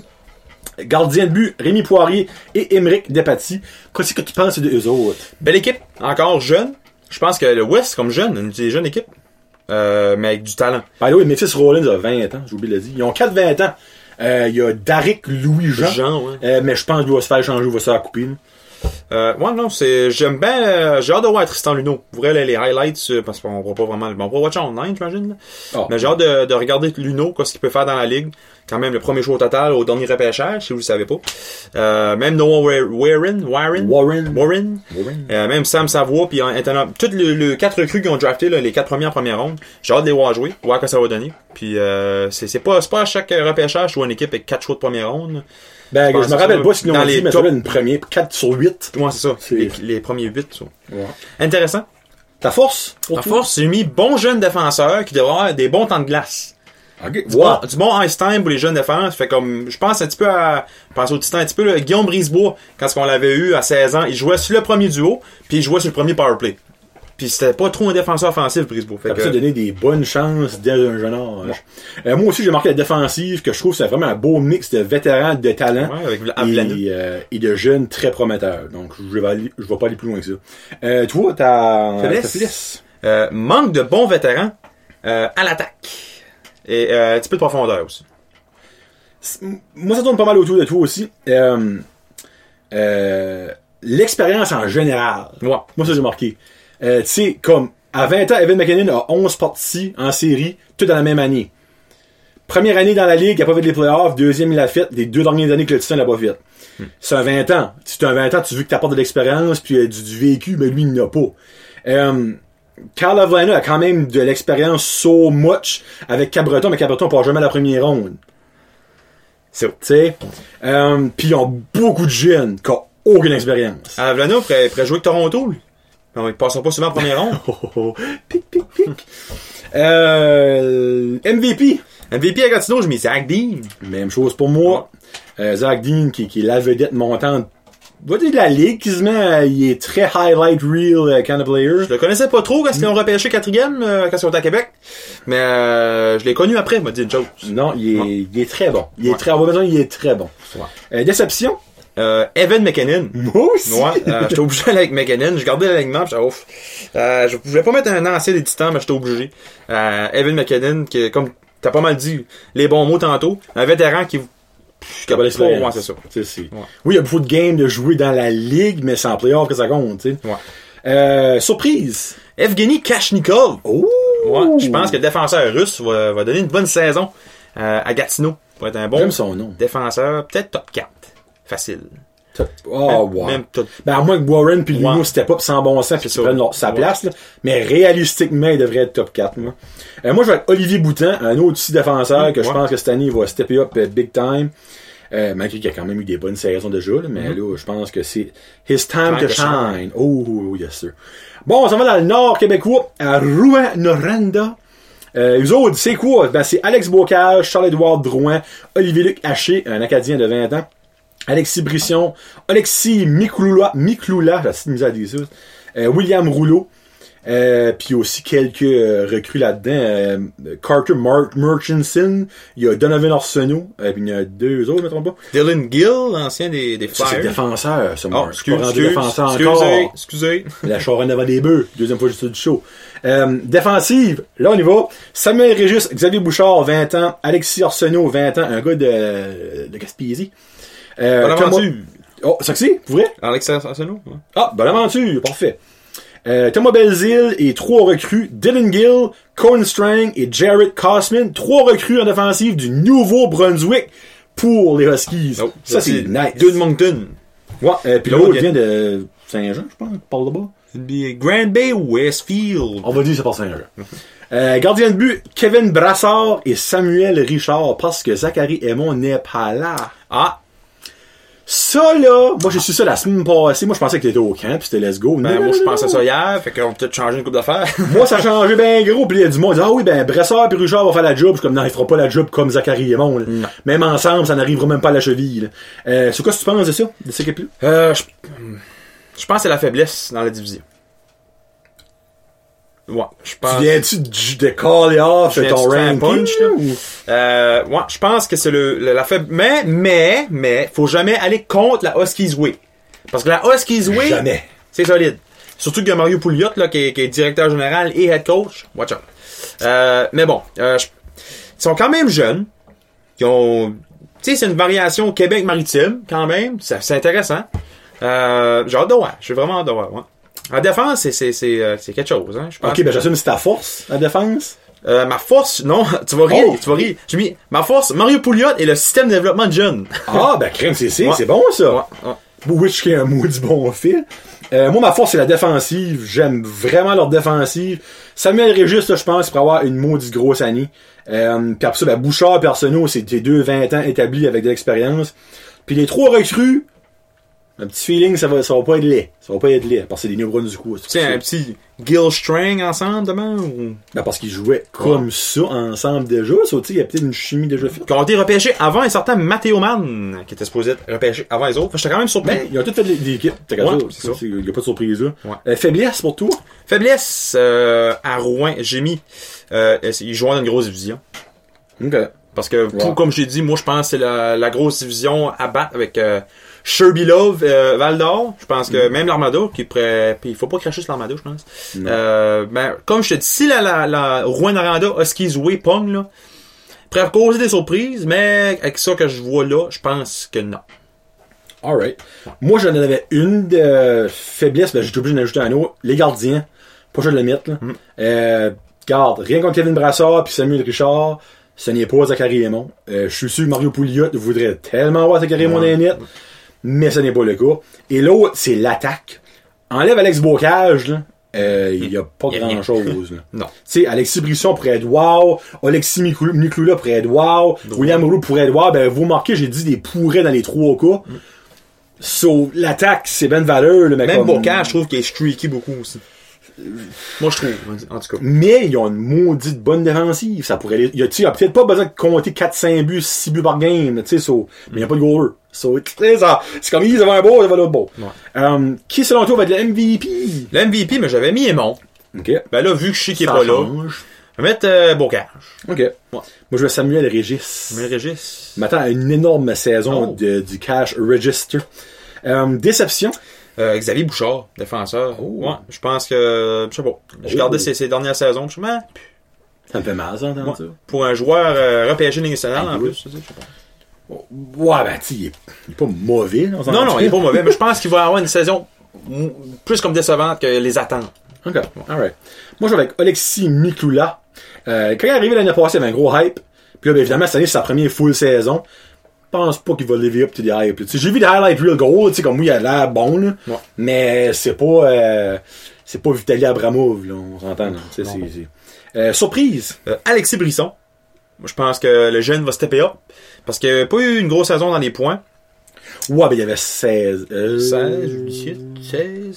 Gardien de but, Rémi Poirier et Émeric Despatie. Qu'est-ce que tu penses de eux autres? Belle équipe, encore jeune. Je pense que le West, comme jeune, une des jeunes équipes. Euh, mais avec du talent. By the way, Memphis Rollins a 20 ans, j'ai oublié de le dire. Ils ont 4-20 ans. Euh, Il y a Darick Louis-Jean. Jean, ouais. Euh, mais je pense qu'il va se faire changer, il va se faire couper. Euh, ouais, non, c'est, j'aime bien, euh, j'ai hâte de voir Tristan Luneau. Pour vrai, les, highlights, euh, parce qu'on voit pas vraiment, bon, on va watch online, j'imagine. Ah. Mais j'ai hâte de, de regarder Luneau, quoi, ce qu'il peut faire dans la ligue. Quand même, le premier show au total, au dernier repêchage, si vous le savez pas. Euh, même Noah Wa- Warren, Warren, Warren. Warren. Warren. Euh, même Sam Savoie, puis maintenant, toutes les, les quatre recrues qui ont drafté, là, les quatre premiers en première ronde, j'ai hâte de les voir jouer, voir ce que ça va donner. Puis, euh, c'est, c'est pas, c'est pas à chaque repêchage, vois une équipe avec quatre choix de première ronde. Ben, Je je me rappelle pas qu'ils dans ont dit, les mais top- une première, 4 sur 8. Ouais, c'est ça. C'est- Les, les premiers huit, ça. Intéressant. Ta force? toi? force, j'ai mis bon jeune défenseur qui devrait avoir des bons temps de glace. Du, Wow. bon, du bon ice time pour les jeunes défenses. Fait comme, je pense un petit peu à, je pense au titan un petit peu, là, Guillaume Brisebois, quand on l'avait eu à 16 ans, il jouait sur le premier duo, puis il jouait sur le premier powerplay. Puis c'était pas trop un défenseur offensif, Brisebois. Fait Ça que, donner des bonnes chances dès un jeune âge. Euh, moi aussi, j'ai marqué la défensive, que je trouve que c'est vraiment un beau mix de vétérans, de talents. ouais, avec Avlana. et, euh, et de jeunes très prometteurs. Donc, je vais, aller- je vais pas aller plus loin que ça. Euh, toi, ta Faiblesse. Euh, manque de bons vétérans, euh, à l'attaque. Et, euh, un petit peu de profondeur aussi. Moi, ça tourne pas mal autour de toi aussi. Euh, euh, L'expérience en général. Ouais. Moi, ça, j'ai marqué. Euh, tu sais, comme, à 20 ans, Evan McKinnon a 11 parties en série, tout dans la même année. Première année dans la ligue, il a pas fait les playoffs. Deuxième, il l'a fait. Les deux dernières années que le Titan l'a pas fait. C'est un 20 ans. Si tu as un 20 ans, tu veux que tu apportes de l'expérience puis euh, du, du vécu, mais lui, il n'a pas. Euh, Carl Avlana a quand même de l'expérience so much avec Cabreton, mais Cabreton part jamais à la première ronde. C'est Tu sais? Euh, puis ils ont beaucoup de jeunes qui ont aucune expérience. Avlana pourrait, pourrait jouer avec Toronto, lui. Non, ils passera pas souvent en première ronde. Oh, oh, oh. Pic, pic, pic. Euh, MVP. MVP à Gatineau, je mets Zach Dean. Même chose pour moi. Euh, Zach Dean, qui, qui est la vedette montante va dire de la ligue, quasiment, euh, il est très highlight reel euh, kind of player. Je le connaissais pas trop quand ils ont repêché quatrième, quand ils sont à Québec. Mais euh, je l'ai connu après, m'a dit chose. Non, il est, Ouais. il est très bon. Il est Ouais. très, on va dire, il est très bon. Ouais. Euh, déception? Euh, Evan McKinnon. Moi aussi. Ouais, euh, j'étais obligé d'aller avec McKinnon. Je gardais l'alignement, j'étais ouf. Euh, je voulais pas mettre un ancien des titans, mais j'étais obligé. Euh, Evan McKinnon, qui, comme t'as pas mal dit les bons mots tantôt, un vétéran qui... Qui a pas. Ouais, c'est ça. Sais, c'est- Ouais. Oui, il y a beaucoup de games de jouer dans la ligue, mais c'est en playoff que ça compte, tu sais. Ouais. Euh, surprise. Evgeny Kashnikov. Oh! Ouais, je pense que le défenseur russe va, va donner une bonne saison euh, à Gatineau. Pour être un bon J'aime son nom. défenseur, peut-être top 4. Facile. Oh, Même- wow. même Ben, à moins que Warren puis Luno Ouais. step up sans bon sens puis qu'ils ça. prennent sa place, là. Mais réalistiquement, il devrait être top 4, moi. Euh, moi, je vais avec Olivier Boutin, un autre aussi défenseur que je pense que cette année, il va stepper up euh, big time. Euh, malgré qu'il a quand même eu des bonnes saisons déjà, là, mais là, je pense que c'est his time Time to shine. Oh, oh, yes, sir. Bon, on s'en va dans le nord québécois, à Rouen-Noranda. Euh, eux autres, c'est quoi? Ben, c'est Alex Bocage, Charles-Édouard Drouin, Olivier-Luc Haché, un Acadien de 20 ans, Alexis Brisson, Alexis Mikloula, Mikloula, j'ai assez de misère à dire ça, euh, William Rouleau, euh, puis aussi quelques euh, recrues là-dedans, euh, Carter Mark Murchison, il y a Donovan Arsenault, puis il y en a deux autres, je me trompe pas. Dylan Gill, l'ancien des, des Ça, c'est Flyers. défenseur, ça, Oh, Mark. excuse, pas rendu excuse, défenseur excusez, encore. excusez. La charogne devant des bœufs. Deuxième fois suis du show. Défensive. Là, on y va. Samuel Régis, Xavier Bouchard, 20 ans. Alexis Arsenault, 20 ans. Un gars de, de Gaspésie. Euh, Bonne Thomas- aventure. Oh, ça que c'est? Pour vrai? Alexis Arsenault. ouais. Ah, bonne aventure. Parfait. Euh, Thomas Belzile et trois recrues. Dylan Gill, Colin Strang et Jared Cosman. Trois recrues en défensive du Nouveau-Brunswick pour les Huskies. Oh, ça, c'est nice. Deux de Moncton. Ouais, euh, puis L'autre vient- de Saint-Jean, je pense, par là-bas. Grand Bay Westfield? On va dire que c'est pas Saint-Jean. Euh, gardien de but, Kevin Brassard et Samuel Richard, parce que Zachary Aymon n'est pas là. Ah, Ça, là, moi, j'ai su ça la semaine passée. Moi, je pensais que t'étais au camp, pis c'était let's go. ben, Non, moi, je pensais ça hier, fait qu'on peut peut-être changer une coupe d'affaires. Moi, ça a changé bien gros, pis il y a du monde qui dit, ah oui, ben, Brassard et Richard vont faire la job. Je suis comme, non, ils feront pas la job comme Zachary là. Non. Même ensemble, ça n'arrivera même pas à la cheville, là. Euh, c'est quoi, ce que tu penses de ça? De cette équipe-là? euh, je, je pense que c'est la faiblesse dans la division. Ouais, je pense. Tu viens-tu de, de caller off Je de ton ranking? punch, là? ou- Euh, ouais, je pense que c'est le, le- la faible. Mais, mais, mais, faut jamais aller contre la Huskies Way. Parce que la Huskies Way, Jamais. c'est solide. Surtout qu'il y a Mario Pouliot, là, qui est, qui est directeur général et head coach. Watch out. Euh, mais bon, euh, je- ils sont quand même jeunes. Ils ont, tu sais, c'est une variation Québec-Maritime, quand même. C'est intéressant. Euh, j'ai hâte de voir. Je suis vraiment hâte de voir, ouais. En défense, c'est, c'est, c'est, euh, c'est quelque chose, hein. Je pense Ok, ben, j'assume que c'est ta force, la défense. euh, ma force, non, tu vas rire, Oh. tu vas rire. J'ai mis, ma force, Mario Pouliot et le système de développement de jeunes. Ah, ben, crème, c'est, c'est, Ouais. c'est bon, ça. Ouais, ouais. Which qui est un maudit bon fil. Euh, moi, ma force, c'est la défensive. J'aime vraiment leur défensive. Samuel Régis, là, je pense, pourrait avoir une maudite grosse année. Euh, puis après ça, ben, Bouchard et Arsenault, c'est des deux 20 ans établis avec de l'expérience. Puis les trois recrues, un petit feeling, ça va, ça va pas être laid. Ça va pas être laid, parce que c'est des New Brunswick. Tu sais, un petit Gill String ensemble demain ou? Ben, parce qu'ils jouaient comme ça ensemble déjà. Ça, tu sais, il y a peut-être une chimie déjà faite. Qui ont été repêchés avant un certain Matteo Mann, qui était supposé être repêché avant les autres. J'étais quand même surpris. Ben, ils ont tous fait des, équipes. T'as qu'à Ouais, ça. c'est ça. Il n'y a pas de surprise là. Ouais. Euh, faiblesse pour toi? Faiblesse, euh, à Rouen, j'ai mis, euh, ils jouent dans une grosse division. Ok. Parce que, Ouais. tout comme j'ai dit, moi, je pense que c'est la, la grosse division à battre avec euh, Sherby Love, euh, Val d'Or. Je pense que même l'Armada, qui pourrait... Puis il faut pas cracher sur l'Armada, je pense. Euh, ben, comme je te dis, si la, la, la Rouen-Noranda, Huskies Way, Pong, là, pourrait causer des surprises, mais avec ça que je vois là, je pense que non. Alright. Moi, j'en avais une de faiblesse, ben, j'étais obligé d'en ajouter un autre. Les gardiens. Pas je de le mettre, là. Mm. Euh, garde, rien contre Kevin Brassard puis Samuel Richard, ce n'est pas Zachary Aymon. Euh, je suis sûr que Mario Pouliot voudrait tellement voir Zachary Aymon dans mais ce n'est pas le cas. Et l'autre, c'est l'attaque. Enlève Alex Bocage, là. Euh, il y a pas Y a rien. grand chose, là. Non. Tu sais, Alexis Brisson pourrait être wow, Alexis Miklou- Mikloula pourrait être wow, William Roux pourrait être wow, ben, vous marquez, j'ai dit des pourrais dans les trois cas. So, l'attaque, c'est ben de valeur, le mec. Même Bocage, je trouve qu'il est streaky beaucoup aussi. Moi, je trouve, en tout cas. Mais ils ont une maudite bonne défensive. Ça pourrait il y a, peut-être pas besoin de compter 4-5 buts, 6 buts par game, tu sais, so, mais il n'y a pas de goaler. So, c'est comme ils avaient un beau, ils avaient l'autre beau. Ouais. Euh, qui, selon toi, va être le MVP? Le MVP, mais j'avais mis Aimon. Ok. Ben là, vu que je sais qu'il est pas là, je vais mettre euh, Bocage. Ok. Moi, je vais Samuel Régis. Mais Régis. m'attends à une énorme saison Oh. de- du cash register. Euh, déception. Euh, Xavier Bouchard, défenseur. Oh. Ouais, je pense que, je sais pas. Je regardais ses, ses dernières saisons, je me suis dit, Ça me fait mal, ça, entendre Ouais. ça. pour un joueur euh, repêché Ah, en plus, je sais pas. Ouais, ben, tu il, est- il est pas mauvais. là. Non, non, il est pas mauvais, mais je pense qu'il va avoir une saison plus comme décevante que les attentes. Ok, alright. Moi, je vais avec Alexis Mikloula. Euh, quand il est arrivé l'année passée, il y avait un gros hype. Puis là, ben, évidemment, cette année, c'est sa première full saison. Pense pas qu'il va lever up to the hype. J'ai vu des highlight real sais, comme moi, il a l'air bon, là. Ouais. Mais c'est pas, euh, c'est pas Vitaly Abramov, là, on s'entend, Euh, surprise. Euh, Alexis Brisson. Moi, je pense que le jeune va stepper up. Parce qu'il n'a pas eu une grosse saison dans les points. Ouais, ben, il y avait 16. Euh... 16, 17,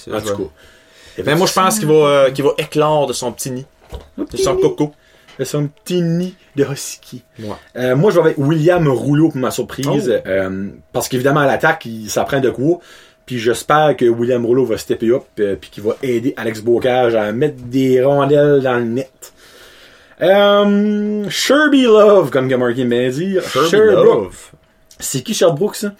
16. En tout cas. Ben, moi, je pense qu'il va, euh, qu'il va éclore de son petit nid. De son coco. C'est son petit nid de husky. Ouais. Euh, moi, je vais avec William Rouleau pour ma surprise. Oh. euh, parce qu'évidemment, à l'attaque, il s'apprend de quoi. Puis j'espère que William Rouleau va stepper up euh, puis qu'il va aider Alex Bocage à mettre des rondelles dans le net. Euh, Sherby Love, comme Gamarky m'a dit. Sherbrooke. C'est qui Sherbrooke, ça?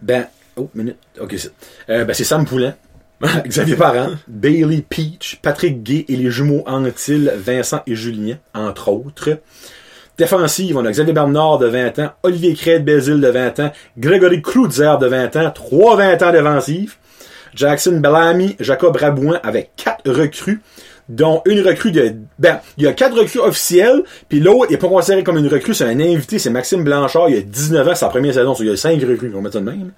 Ben, oh, minute. Ok, ça. Euh, ben, c'est Sam Poulin. Xavier Parent, Bailey Peach, Patrick Gay et les jumeaux Antil, Vincent et Julien, entre autres. Défensive, on a Xavier Bernard de 20 ans, Olivier Craig Bézil de 20 ans, Grégory Cloutier de 20 ans, 3 20 ans défensifs. Jackson Bellamy, Jacob Rabouin avec 4 recrues, dont une recrue de... Ben, il y a 4 recrues officielles, puis l'autre n'est pas considéré comme une recrue, c'est un invité, c'est Maxime Blanchard, il a 19 ans, sa première saison, so il y a 5 recrues, on va mettre ça de même.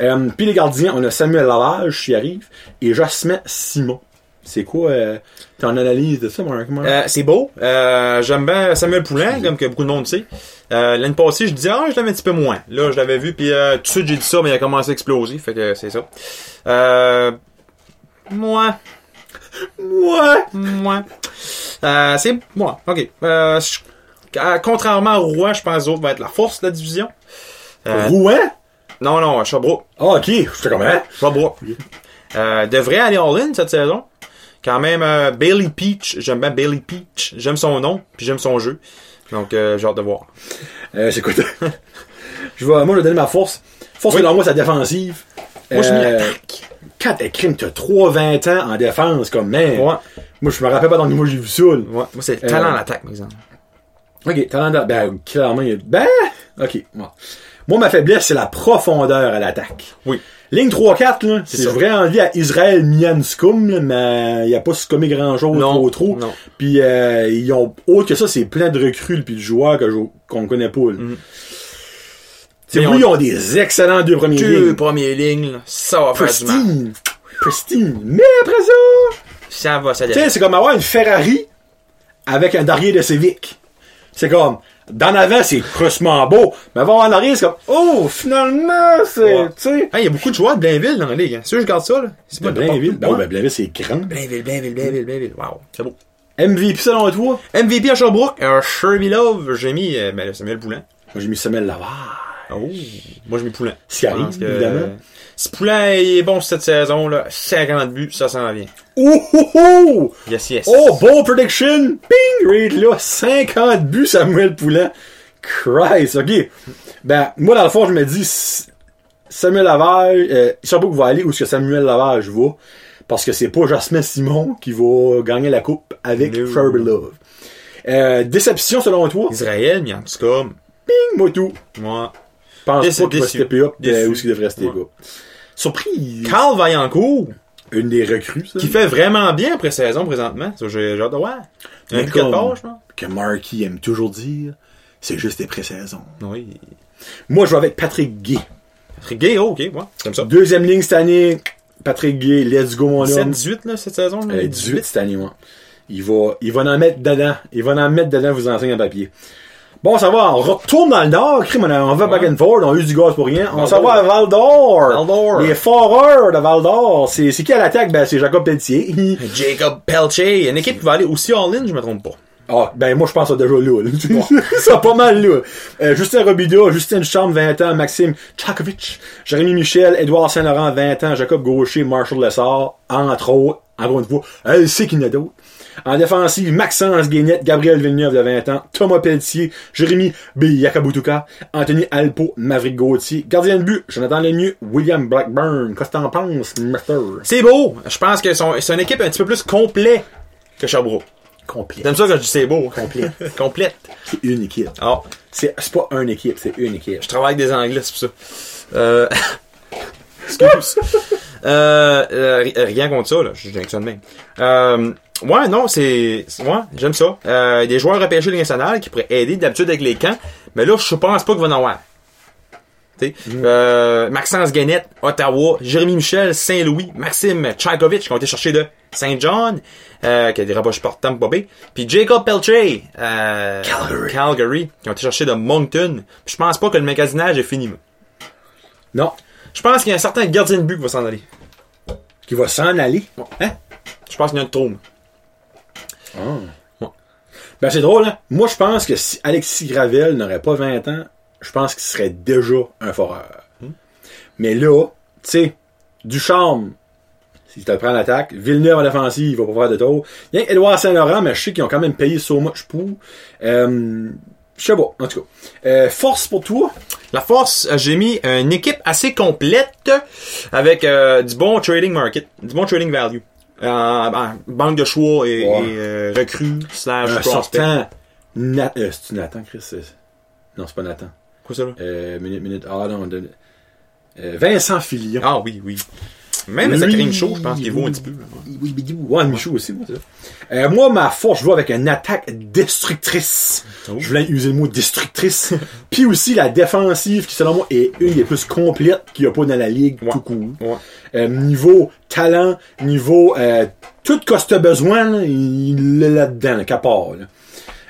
Euh, puis les gardiens, on a Samuel Lavage, qui arrive, et Jasmin Simon. C'est quoi euh, ton analyse de ça, Marc? Euh, c'est beau. Euh, J'aime bien Samuel Poulain, comme que beaucoup de monde sait. Euh, L'année passée, je disais, ah, je l'avais un petit peu moins. Là, je l'avais vu, puis tout de suite, j'ai dit ça, mais il a commencé à exploser. Fait que c'est ça. Moi. Moi? Euh, c'est moi. OK. Je- contrairement à Rouen, je pense que les autres vont être la force de la division. Rouen? Non, non, Sherbrooke. Ah, ok, je fais comment? Sherbrooke. Euh, devrait aller all-in cette saison. Quand même, euh, Bailey Peach. J'aime bien Bailey Peach. J'aime son nom, puis j'aime son jeu. Donc, euh, j'ai hâte de voir. Euh, c'est quoi? je vais, moi, je vais donner ma force. Force, Oui. selon moi, c'est la défensive. Moi, je Euh, m'y attaque. Quand t'es crime, t'as 3-20 ans en défense, comme, man. Ouais. Moi, je me rappelle pas dans le j'ai vu ça. Ouais, moi, c'est Euh, talent à l'attaque, par exemple. Ok, talent de... Ben, clairement, il y a... Ben, ok. Moi, ma faiblesse, c'est la profondeur à l'attaque. Oui. Ligne 3-4, là, c'est vraiment envie à Israël Mianskum, mais il n'y a pas scommé grand-chose trop trop. non. Puis, euh, ils ont... Autre que ça, c'est plein de recrues, puis de joueurs que qu'on connaît pas, là. C'est Mais oui, ils ont des excellents deux premiers Deux lignes. premières lignes, là, ça va faire du mal. Pristine. Pristine. Mais après ça... Ça va, ça Tu sais, c'est comme avoir une Ferrari avec un derrière de Civic. C'est comme, d'en avant, c'est crustement beau, mais avant en arrière, c'est comme, oh, finalement, c'est, Ouais. tu sais. Il y a beaucoup de joueurs de Blainville dans la ligue. Hein. Si je regarde ça, là. C'est Ben, de Blainville, ben, Ouais. ben, Blainville, c'est grand. Blainville, Blainville, Blainville, Blainville. Wow, c'est beau. MVP selon toi? MVP à Sherbrooke, euh, Sherby Love, j'ai mis euh, ben, Samuel Poulain. Moi, j'ai mis Samuel Lavard. Oh, moi j'ai mis Poulain. Ce qui arrive, que, évidemment. Si Poulain est bon cette saison, là, 50 buts, ça s'en vient. Oh, oh, oh! Yes, yes. Oh, bon prediction! Ping! Rate là, 50 buts Samuel Poulain. Christ, ok. Ben, moi, dans le fond, je me dis, Samuel Lavage, euh, Sherbrooke va aller où est-ce que Samuel Lavage va, parce que c'est pas Jasmin Simon qui va gagner la coupe avec No. Love. Euh, déception selon toi? Israël, mais en tout cas, Ping, moi tout. moi. Pense pas qu'il va stepper up où est-ce qu'il devrait stepper Ouais. up? Surprise. Carl Vaillancourt, Une des recrues, ça. qui fait vraiment bien après saison présentement. J'ai hâte de voir. Un de pense. Que Marky aime toujours dire, c'est juste des pré-saisons. Oui. Moi, je vais avec Patrick Gay. Patrick Gay, oh, ok, ouais, comme ça. Deuxième ligne cette année, Patrick Gay, let's go mon homme. 17-18, là, cette saison. là, Euh, 18 cette année, moi. Il va, il va en mettre dedans. Il va en mettre dedans, vous enseigne en papier. Bon, ça va, on retourne dans le Nord. Crime, on, va back and forth, on eu du gaz pour rien. On s'en va à Val d'Or. Val d'Or. Les foreurs de Val d'Or. C'est, c'est qui à l'attaque? Ben, c'est Jacob Pelletier. Jacob Pelche, une équipe qui va aller aussi all-in, je me trompe pas. Ah, ben moi je pense que déjà là. là. Pas mal là. Euh, Justin Robida, Justin Chambre, 20 ans, Maxime Tchakovic, Jérémy Michel, Édouard Saint-Laurent, 20 ans, Jacob Gaucher, Marshall Lessard, entre autres, encore une fois, elle sait qu'il y en a d'autres. En défensive, Maxence Guénette, Gabriel Villeneuve de 20 ans, Thomas Pelletier, Jérémy B. Yakabutuka, Anthony Alpo, Maverick Gauthier, gardien de but, Jonathan Lemieux, William Blackburn. Qu'est-ce que t'en penses? C'est beau. Je pense que c'est une équipe un petit peu plus complet que Sherbrooke. Complet. T'aimes ça quand je dis c'est beau? Complet. Complète. C'est une équipe. Ah, C'est, pas une équipe, c'est une équipe. je travaille avec des anglais, c'est pour ça. Euh... Excuse. euh, euh, ri- rien contre ça, là. Je dis ça de même. Euh, ouais, non, c'est, ouais, j'aime ça. Euh, des joueurs repêchés de nationale qui pourraient aider d'habitude avec les camps. Mais là, je pense pas qu'il va en avoir. tu sais. Euh, Maxence Guénette, Ottawa, Jérémy Michel, Saint-Louis, Maxime Tchaikovic, qui ont été cherchés de Saint John, euh, qui a des rabâches par Tampa Bay, puis Jacob Pelche, euh, Calgary. Calgary, qui ont été cherchés de Moncton. Puis je pense pas que le magasinage est fini. moi. Non. Je pense qu'il y a un certain gardien de but qui va s'en aller. Qui va s'en aller. Hein? Je pense qu'il y a trop. Moi. Ben, c'est drôle, hein? Moi, je pense que si Alexis Gravel n'aurait pas 20 ans, je pense qu'il serait déjà un foreur. Mais là, tu sais, Ducharme, si tu te prends l'attaque, Villeneuve en défensive, il va pas faire de tour. Il y a Edouard Saint-Laurent, mais je sais qu'ils ont quand même payé so much pour. Euh, je sais pas, en tout cas. Euh, force pour toi? La force, euh, j'ai mis une équipe assez complète avec euh, du bon trading market, du bon trading value. Euh, ben, banque de choix et, Ouais. et, euh, recrues slash prospect. sortant. Na euh, c'est-tu Nathan, Chris? C'est- Non, c'est pas Nathan. Quoi ça là? Euh, minute, minute. Ah non, de- euh, Vincent Filion. Ah oui, oui. Même Oui, Zachary Michaud, je pense qu'il vaut un petit peu. Oui, oui, oui. Ouais, Michou aussi, moi. Euh, moi, ma force, je vois avec une attaque destructrice. Oh. Je voulais user le mot destructrice. Puis aussi la défensive, qui selon moi est une des plus complètes qu'il n'y a pas dans la ligue Ouais. tout court. Ouais. Euh, niveau talent, niveau euh, tout ce que t'as besoin, là, il est là-dedans, là, capard. Là.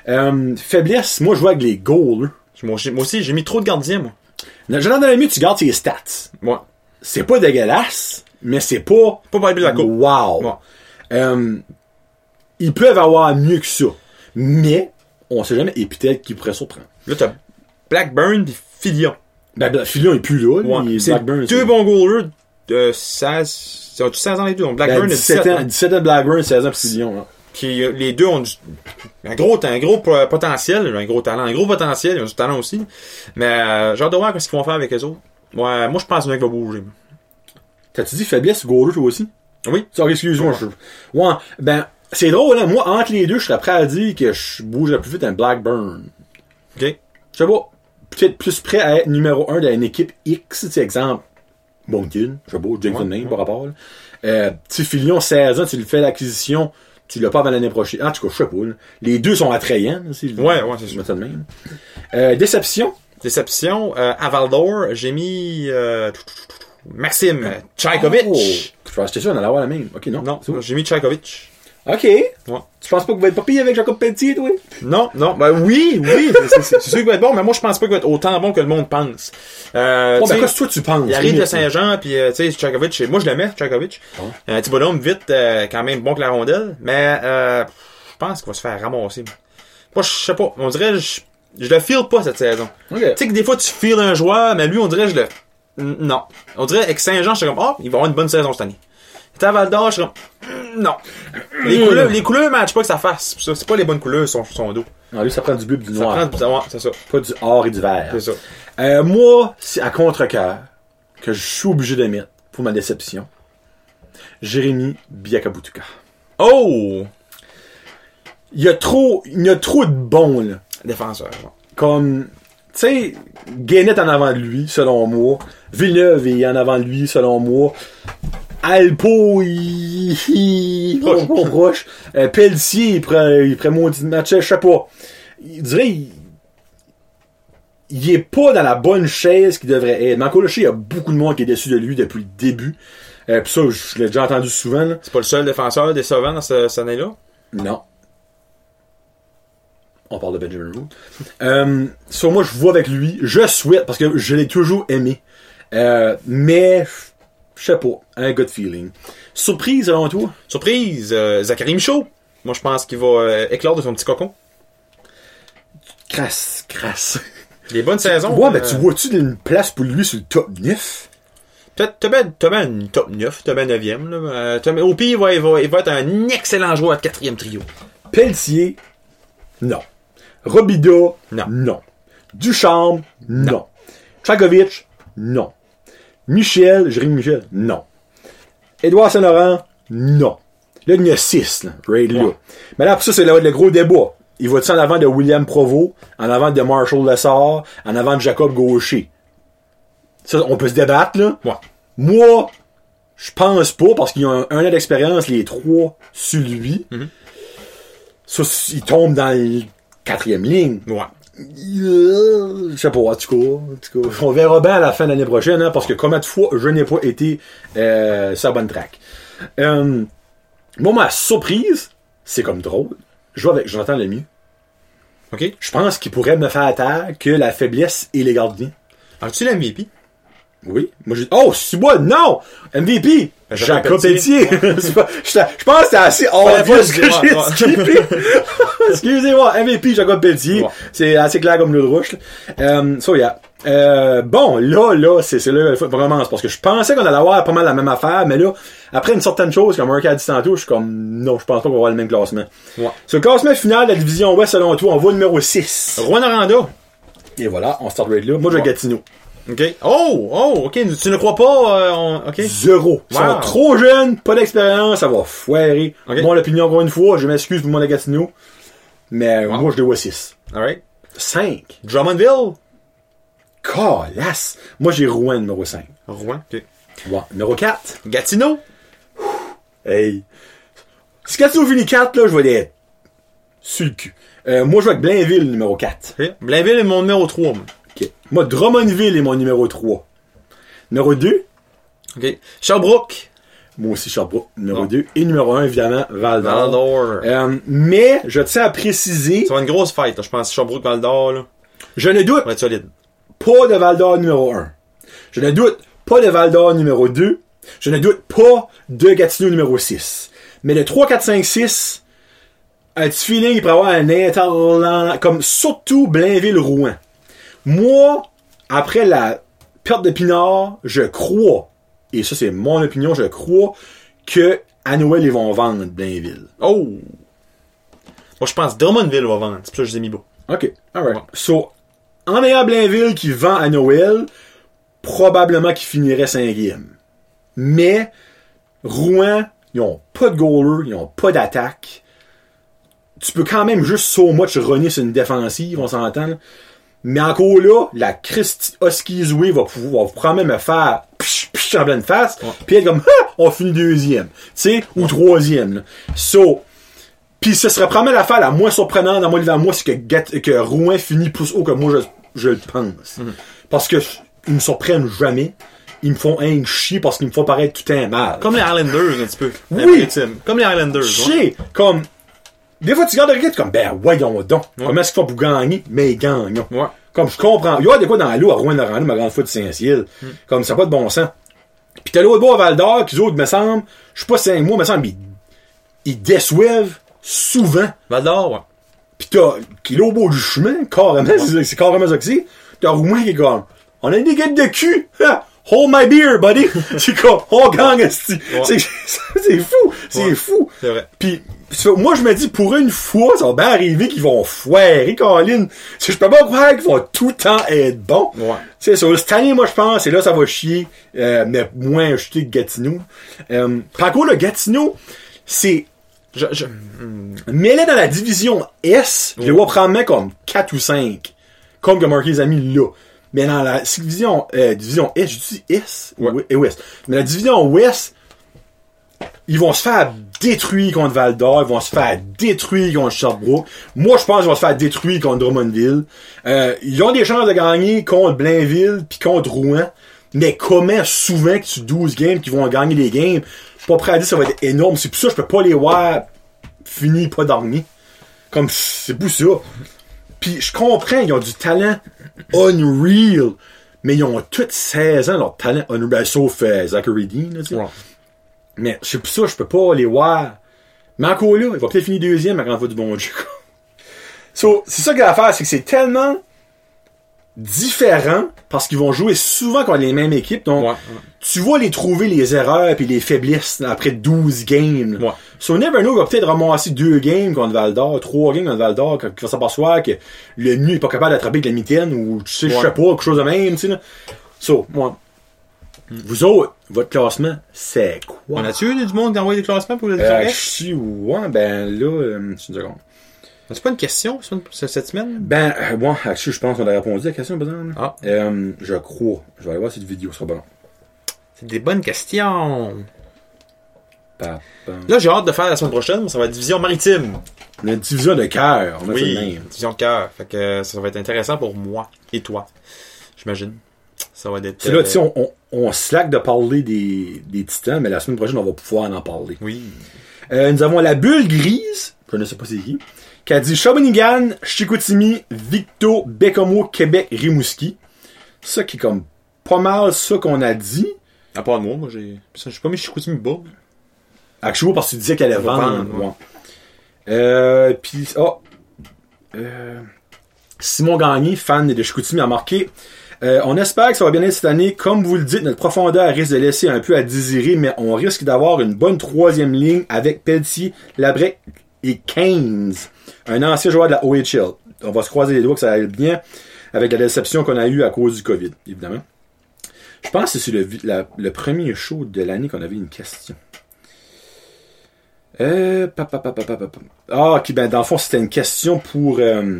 Euh, faiblesse, moi je vois avec les goals. Moi, aussi, j'ai mis trop de gardiens, moi. là. Genre dans la mieux, tu gardes tes stats. Moi. C'est pas dégueulasse, mais c'est pas Pas pour de la coupe. Wow! Euh, ils peuvent avoir mieux que ça. Mais, on sait jamais, et peut-être qu'ils pourraient surprendre. Là, t'as Blackburn pis Filion. Ben, ben, Filion est plus là. Ouais. il Blackburn, deux bons goalers de 16... Ils ont 16 ans les deux? Donc Ben, Blackburn a 17 17 ans, 17 ans Blackburn, 16 ans Filion. hein. Euh, les deux ont du, un gros, un gros po- potentiel, un gros talent, un gros potentiel, ils ont du talent aussi. Mais euh, j'ai hâte de voir ce qu'ils vont faire avec eux autres. Ouais, moi je pense qu'il va bouger. T'as-tu dit faiblesse goaler toi aussi? Oui. Ça, excuse-moi. je- Ouais, ben, c'est drôle, hein. Moi, entre les deux, je serais prêt à dire que je bougerais plus vite un Blackburn. OK. Je sais pas. Peut-être plus prêt à être numéro un d'une équipe X, tu sais, exemple, Moncton, je sais pas, Jackson Ouais, Name, ouais. par rapport, là. Euh, tu sais, Filion, 16 ans, tu lui fais l'acquisition, tu l'as pas avant l'année prochaine. En tout cas, je sais pas, là. Les deux sont attrayants, là, si je- Ouais, ouais, c'est je sûr. ça de même. Euh, déception? Déception, euh, à Val d'Or, j'ai mis euh, tout, tout, tout, tout, Maxime. Oh, je pense que j'étais sûr d'en avoir la même. Ok, non. Non, j'ai mis Tchaikovic. Ok. Ouais. Tu penses pas qu'il va être pire avec Jacob Pelletier, toi? Non, non, ben oui, oui, c'est- sûr qu'il va être bon, mais moi je pense pas qu'il va être autant bon que le monde pense. Euh, ben, qu'est-ce que toi tu penses? Il arrive de Saint-Jean, puis euh, tu sais, Tchakovic, moi je l'aimais, Tchakovic. Ouais. Un petit bonhomme vite, euh, quand même bon que la rondelle, mais euh, je pense qu'il va se faire ramasser. Moi, je sais pas, on dirait, je, je le feel pas cette saison. Tu sais que des fois tu feels un joueur, mais lui on dirait, je le... Non. On dirait avec Saint-Jean, je suis comme, oh, il va avoir une bonne saison cette année. Et à Val d'Or, je suis comme, mm, non. Les Mm. couleurs, les couleurs matchent pas que ça fasse. Ça, C'est pas les bonnes couleurs sur son dos. Non, lui, ça prend du bleu et du Ça noir. prend du ouais, c'est ça. Pas du or et du vert. C'est ça. Euh, moi, c'est à contre-cœur que je suis obligé de mettre pour ma déception. Jérémy Biakabutuka. Oh! Il y a trop, il y a trop de bons, là. Défenseur. Comme, tu sais, Guénette en avant de lui, selon moi. Villeneuve est en avant de lui, selon moi. Alpo, il, il, Proche. proche. Euh, Pelletier, il prend, il prend maudit de match, je sais pas. Il dirait, il, il est pas dans la bonne chaise qu'il devrait être. Marco Locher, il y a beaucoup de monde qui est déçu de lui depuis le début. Euh, pis ça, je l'ai déjà entendu souvent. C'est pas le seul défenseur décevant dans ce- cette année-là? Non. On parle de Benjamin Root. Euh, sur moi, je vois avec lui. Je souhaite, parce que je l'ai toujours aimé. Euh, mais, je sais pas, un good feeling. Surprise, selon toi? Surprise, euh, Zachary Michaud. Moi, je pense qu'il va euh, éclore de son petit cocon. Crasse, crasse. Des bonnes saisons. Ouais, mais tu vois-tu une place pour lui sur le top 9? T'as bien t'as bien une top 9, t'as bien 9e. Là. Euh, t'as- au pire, il va, il, va, il va être un excellent joueur de quatrième trio. Pelletier? Non. Robida? Non. Non. Ducharme? Non. Tchagovic? Non. Michel? Jérémy Michel? Non. Édouard Saint-Laurent? Non. Là, il y en a six, là, right là. Ouais. Mais là, pour ça, c'est le, le gros débat. Il va-tu en avant de William Provo, en avant de Marshall Lessard, en avant de Jacob Gaucher? Ça, on peut se débattre, là. Ouais. Moi, je pense pas, parce qu'ils ont un, un an d'expérience, les trois, sur lui. Mm-hmm. Ça, il tombe dans la quatrième ligne. Ouais. Euh, Je sais pas, en tout cas, on verra bien à la fin de l'année prochaine, hein, parce que combien de fois je n'ai pas été euh, sur la bonne track. Euh, moi, ma surprise, c'est comme drôle. Je joue avec Jonathan Lemieux. OK. Je pense qu'il pourrait me faire taire que la faiblesse et les gardiens. As-tu l'MVP? Oui. Moi, j'ai... Oh, c'est moi, non! MVP! Jacob Pelletier! Je pense que c'est assez obvious le que j'ai skippé. Excusez-moi, MVP Jacob Pelletier. C'est assez clair comme de rouge. Euh, so, yeah. Euh, bon, là, là, c'est, là, vraiment, c'est parce que je pensais qu'on allait avoir pas mal la même affaire, mais là, après une certaine chose, comme Mark a dit tantôt, je suis comme, non, je pense pas qu'on va avoir le même classement. Ouais. Sur le classement final de la division Ouest, selon toi, on voit numéro 6. Rouen Aranda. Et voilà, on start right là. Moi, j'ai Ouais. Gatineau. OK. Oh, oh, OK. Tu ne crois pas, euh, on- OK. Zéro. Ils sont Wow. trop jeunes, pas d'expérience, ça va foirer. Ok. Mon opinion, encore une fois, je m'excuse pour mon Gatineau. Mais Wow. moi, je les vois 6. Alright. 5. Drummondville? Calasse. Moi, j'ai Rouen numéro 5. Rouen. OK. Ouais. Numéro 4. Gatineau? Hey. Si Gatineau finit 4, là, je vais les sur le cul. Euh, moi, je vais avec Blainville numéro 4. OK. Blainville est mon numéro 3. moi. Moi, Drummondville est mon numéro 3. Numéro 2. OK. Sherbrooke. Moi aussi, Sherbrooke. Numéro Ouais. 2. Et numéro 1, évidemment, Val d'Or. Val d'Or. Euh, mais, je tiens à préciser, Ça va être une grosse fête, là. je pense. Sherbrooke, Val d'Or, là. je ne doute Ça va être solide. pas de Val d'Or numéro 1. Je ne doute pas de Val d'Or numéro 2. Je ne doute pas de Gatineau numéro 6. Mais le 3, 4, 5, 6, un petit feeling, il pourrait avoir un interland, comme surtout Blainville-Rouen. Moi, après la perte de Pinard, je crois, et ça c'est mon opinion, je crois que à Noël, ils vont vendre Blainville. Oh! Moi, je pense Drummondville va vendre. C'est pour ça que je les ai mis bas. OK, alright. Ouais. So, en ayant Blainville qui vend à Noël, probablement qu'il finirait cinquième. Mais, Rouen, ils ont pas de goaler, ils ont pas d'attaque. Tu peux quand même juste so much runner sur une défensive, on s'entend. Mais encore là, la Christy Oskizwe va pouvoir probablement me faire psh, psh en pleine face, puis être comme, Ah, on finit deuxième, tu sais, ou troisième. là. So, puis ce serait probablement l'affaire la moins surprenante dans mon livre à moi, c'est que, que Rouen finit plus haut que moi, je, je le pense. Parce que ils me surprennent jamais. Ils me font un chier parce qu'ils me font paraître tout un mal. Comme les Highlanders, un petit peu. Oui. Comme les Highlanders. ouais. chier. Comme, des fois, tu regardes le gars, tu es comme, ben, voyons donc. Comment est-ce qu'ils font pour gagner? Mais ils gagnent. Ouais. Comme, je comprends. Il y a des quoi dans l'eau à Rouen-Noranda, ma grande fois de Saint-Ciel. Hmm. Comme, ça n'a pas de bon sens. Puis t'as l'autre bord à Val-d'Or, qui autres, me semble, je sais pas cinq mois, me semble, ils, ils déçoivent souvent. Val d'Or, ouais. Pis t'as, qui est là au bout du chemin, carrément, c'est- c'est carrément ça que c'est. T'as Rouen qui est comme, on a une gueule de cul! Hold my beer, buddy! c'est comme, on gagne, esti. C'est, c'est fou! C'est Ouais. fou! C'est vrai. Pis, ça, moi, je me dis, pour une fois, ça va bien arriver qu'ils vont foirer, Colin. Si je peux pas croire qu'ils vont tout le temps être bons. Ouais. C'est ça. Cette année, moi, je pense, et là, ça va chier, euh, mais moins jeter que Gatineau. Euh, par contre, le Gatineau, c'est, Je, je, mais là, dans la division S, je les vois probablement comme 4 ou 5. Comme que Marquis a mis là. Mais dans la division, euh, division S, je dis S? Ouais. et Ouest. Mais la division Ouest, ils vont se faire détruire contre Val d'Or, ils vont se faire détruire contre Sherbrooke. Moi, je pense qu'ils vont se faire détruire contre Drummondville. Euh, ils ont des chances de gagner contre Blainville puis contre Rouen. Mais comment souvent que tu 12 games qui vont gagner les games? Je suis pas prêt à dire que ça va être énorme. C'est pour ça que je peux pas les voir finir pas dormir. Comme, c'est pour ça. Puis je comprends, ils ont du talent unreal. Mais ils ont tous 16 ans, leur talent unreal. Ben, sauf euh, Zachary Dean, là. Mais c'est pour ça que je peux pas les voir. Mais encore là, il va peut-être finir deuxième à grande fois du bon Dieu. so, c'est ça qu'il y a à faire, c'est que c'est tellement différent parce qu'ils vont jouer souvent contre les mêmes équipes. Donc, Ouais, ouais. tu vas les trouver les erreurs et les faiblesses après 12 games. Ouais. So, Never Know va peut-être ramasser deux games contre Val d'Or, trois games contre Val d'Or, quand il va s'apercevoir que le nu est pas capable d'attraper avec la mitaine ou, tu sais, je sais pas, quelque chose de même, tu sais, là. So, moi. Vous autres, votre classement, c'est quoi? On a-tu eu du monde qui a envoyé des classements pour le Euh, je suis, ouais, ben, là, euh, c'est une seconde. C'est pas une question, cette semaine? Ben, euh, bon, actually, je pense qu'on a répondu à la question, exemple. Ah. Euh, je crois. Je vais aller voir cette vidéo, sera bon. C'est des bonnes questions. Pa, pa. Là, j'ai hâte de faire la semaine prochaine, ça va être division maritime. On a une division de cœur. Oui, même. division de cœur. Fait que euh, ça va être intéressant pour moi et toi. J'imagine. Ça va être. C'est là, euh, tu sais, on, on, slack de parler des, des titans, mais la semaine prochaine, on va pouvoir en parler. Oui. Euh, nous avons la bulle grise, je ne sais pas c'est qui, qui a dit Shawinigan, Chicoutimi, Victo, Bécomo, Québec, Rimouski. Ça qui est comme pas mal ça qu'on a dit. À part moi, moi j'ai. Je suis pas mis Chicoutimi bas. Actuellement, parce que tu disais qu'elle allait vendre. vendre, ouais. ouais. Euh, puis, oh. Euh, Simon Gagné, fan de Chicoutimi, a marqué euh, On espère que ça va bien être cette année. Comme vous le dites, notre profondeur risque de laisser un peu à désirer, mais on risque d'avoir une bonne troisième ligne avec Pelletier, Labrec et Keynes, un ancien joueur de la OHL. On va se croiser les doigts que ça aille bien avec la déception qu'on a eue à cause du COVID, évidemment. Je pense que c'est le premier show de l'année qu'on avait une question. Euh, pa, pa, pa. Ah, ok, ben, dans le fond, c'était une question pour euh,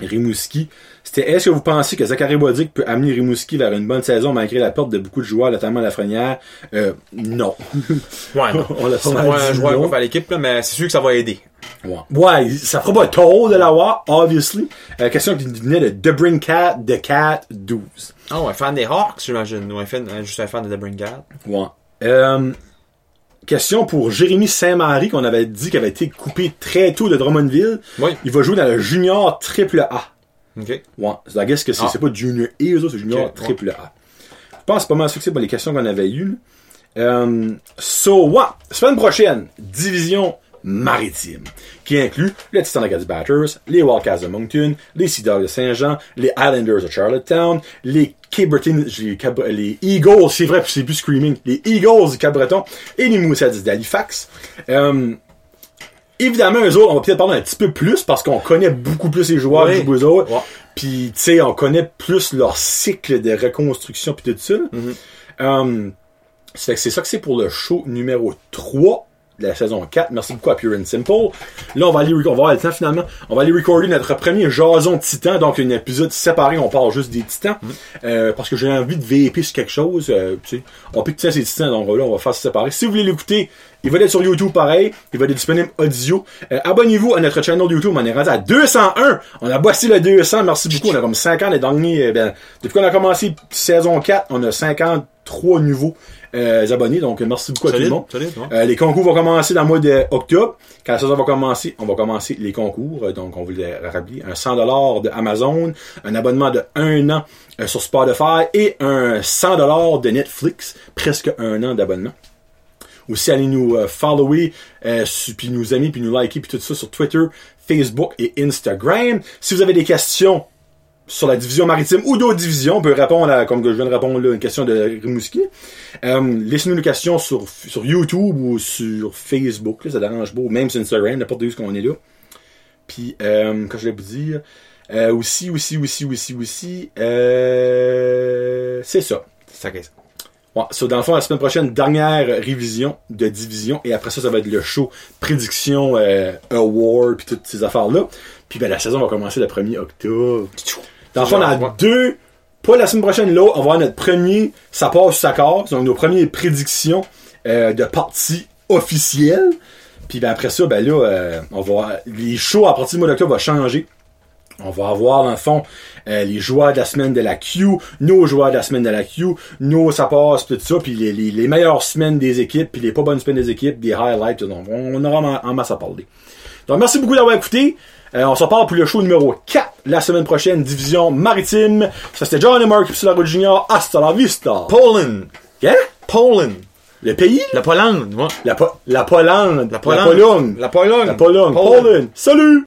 Rimouski. C'était est-ce que vous pensez que Zachary Bodic peut amener Rimouski vers une bonne saison malgré la perte de beaucoup de joueurs, notamment Lafrenière? Euh, non. Ouais, non. On l'a un joueur à l'équipe, là, mais c'est sûr que ça va aider. Ouais. Ouais, ça fera pas tôt de l'avoir, obviously. Euh, question qui venait de Debrincat de Cat 12. Ah ouais, fan des Hawks, j'imagine. Ou un fan, euh, juste un fan de The Bringard. Ouais. Euh, question pour Jérémy Saint-Marie qu'on avait dit qu'il avait été coupé très tôt de Drummondville. Oui. Il va jouer dans le junior triple A. Ok. Ouais. C'est guess que c'est Ah. pas junior A, c'est junior triple A. Je pense pas mal que c'est pour les questions qu'on avait eues. Euh, so, ouais. Semaine prochaine, division maritime, qui inclut les Titans Acadie Batters, les Wildcats de Moncton, les Sea Dogs de Saint-Jean, les Islanders de Charlottetown, les les Eagles, c'est vrai, puis c'est plus Screaming, les Eagles du Cap-Breton et les Moussets d'Halifax. Euh, Évidemment, eux autres, on va peut-être parler un petit peu plus parce qu'on connaît beaucoup plus les joueurs Oui. que eux autres. Ouais. Puis, tu sais, on connaît plus leur cycle de reconstruction puis tout ça. que c'est ça que c'est pour le show numéro 3 de la saison 4. Merci beaucoup à Pure and Simple. Là, on va aller, on va avoir le temps finalement. On va aller recorder notre premier jason titan, donc un épisode séparé, on parle juste des titans. Euh, parce que j'ai envie de VP sur quelque chose. Euh, tu sais, on pique tiens ces titans, donc là, on va faire ça séparé. Si vous voulez l'écouter, il va être sur YouTube pareil. Il va être disponible audio. Euh, Abonnez-vous à notre channel YouTube. On est rendu à 201. On a bossé le 200. Merci beaucoup. On a comme 50 les derniers. euh, ben, depuis qu'on a commencé saison 4, on a 53 nouveaux euh, abonnés. Donc, merci beaucoup à tout le monde. solide, ouais. Euh, les concours vont commencer dans le mois d'octobre. Quand la saison va commencer, on va commencer les concours. Euh, Donc, on vous le rappeler. Un 100$ de Amazon, un abonnement de un an sur Spotify et un 100$ de Netflix. Presque un an d'abonnement. Aussi, allez nous euh, follower, euh, puis nous aimer, puis nous liker, puis tout ça sur Twitter, Facebook et Instagram. Si vous avez des questions sur la division maritime ou d'autres divisions, on peut répondre à, comme je viens de répondre là, une question de Rimouski. Euh, Laissez-nous une question sur, sur YouTube ou sur Facebook, là, ça dérange ou même sur Instagram, n'importe où ce qu'on est là. Puis, euh, je vais vous dire, euh, aussi, aussi, aussi, aussi, aussi, euh, c'est ça. C'est ça Ouais, so, dans le fond, la semaine prochaine, dernière révision de division. Et après ça, ça va être le show prédiction, award, puis toutes ces affaires-là. Puis ben, la saison va commencer le 1er octobre. Dans le fond, on a Ouais. deux, pas la semaine prochaine, là, on va avoir notre premier, ça passe ou ça casse. Donc, nos premières prédictions euh, de partie officielle. Puis ben, après ça, ben là, euh, on va les shows à partir du mois d'octobre vont changer. On va avoir, dans le fond, euh, les joueurs de la semaine de la Q, nos joueurs de la semaine de la Q, nos ça passe, tout ça, puis les, les, les meilleures semaines des équipes, puis les pas bonnes semaines des équipes, des highlights, tout ça. Donc, on aura en, en masse à parler. Donc, merci beaucoup d'avoir écouté. Euh, on se reparle pour le show numéro 4 la semaine prochaine, division maritime. Ça, c'était John et Mark sur la route junior. Hasta la vista. Poland! Hein? Poland! Le pays? La Pologne, ouais. La, po la Pologne. La Pologne. La Pologne. La Pologne. La Pologne. Salut!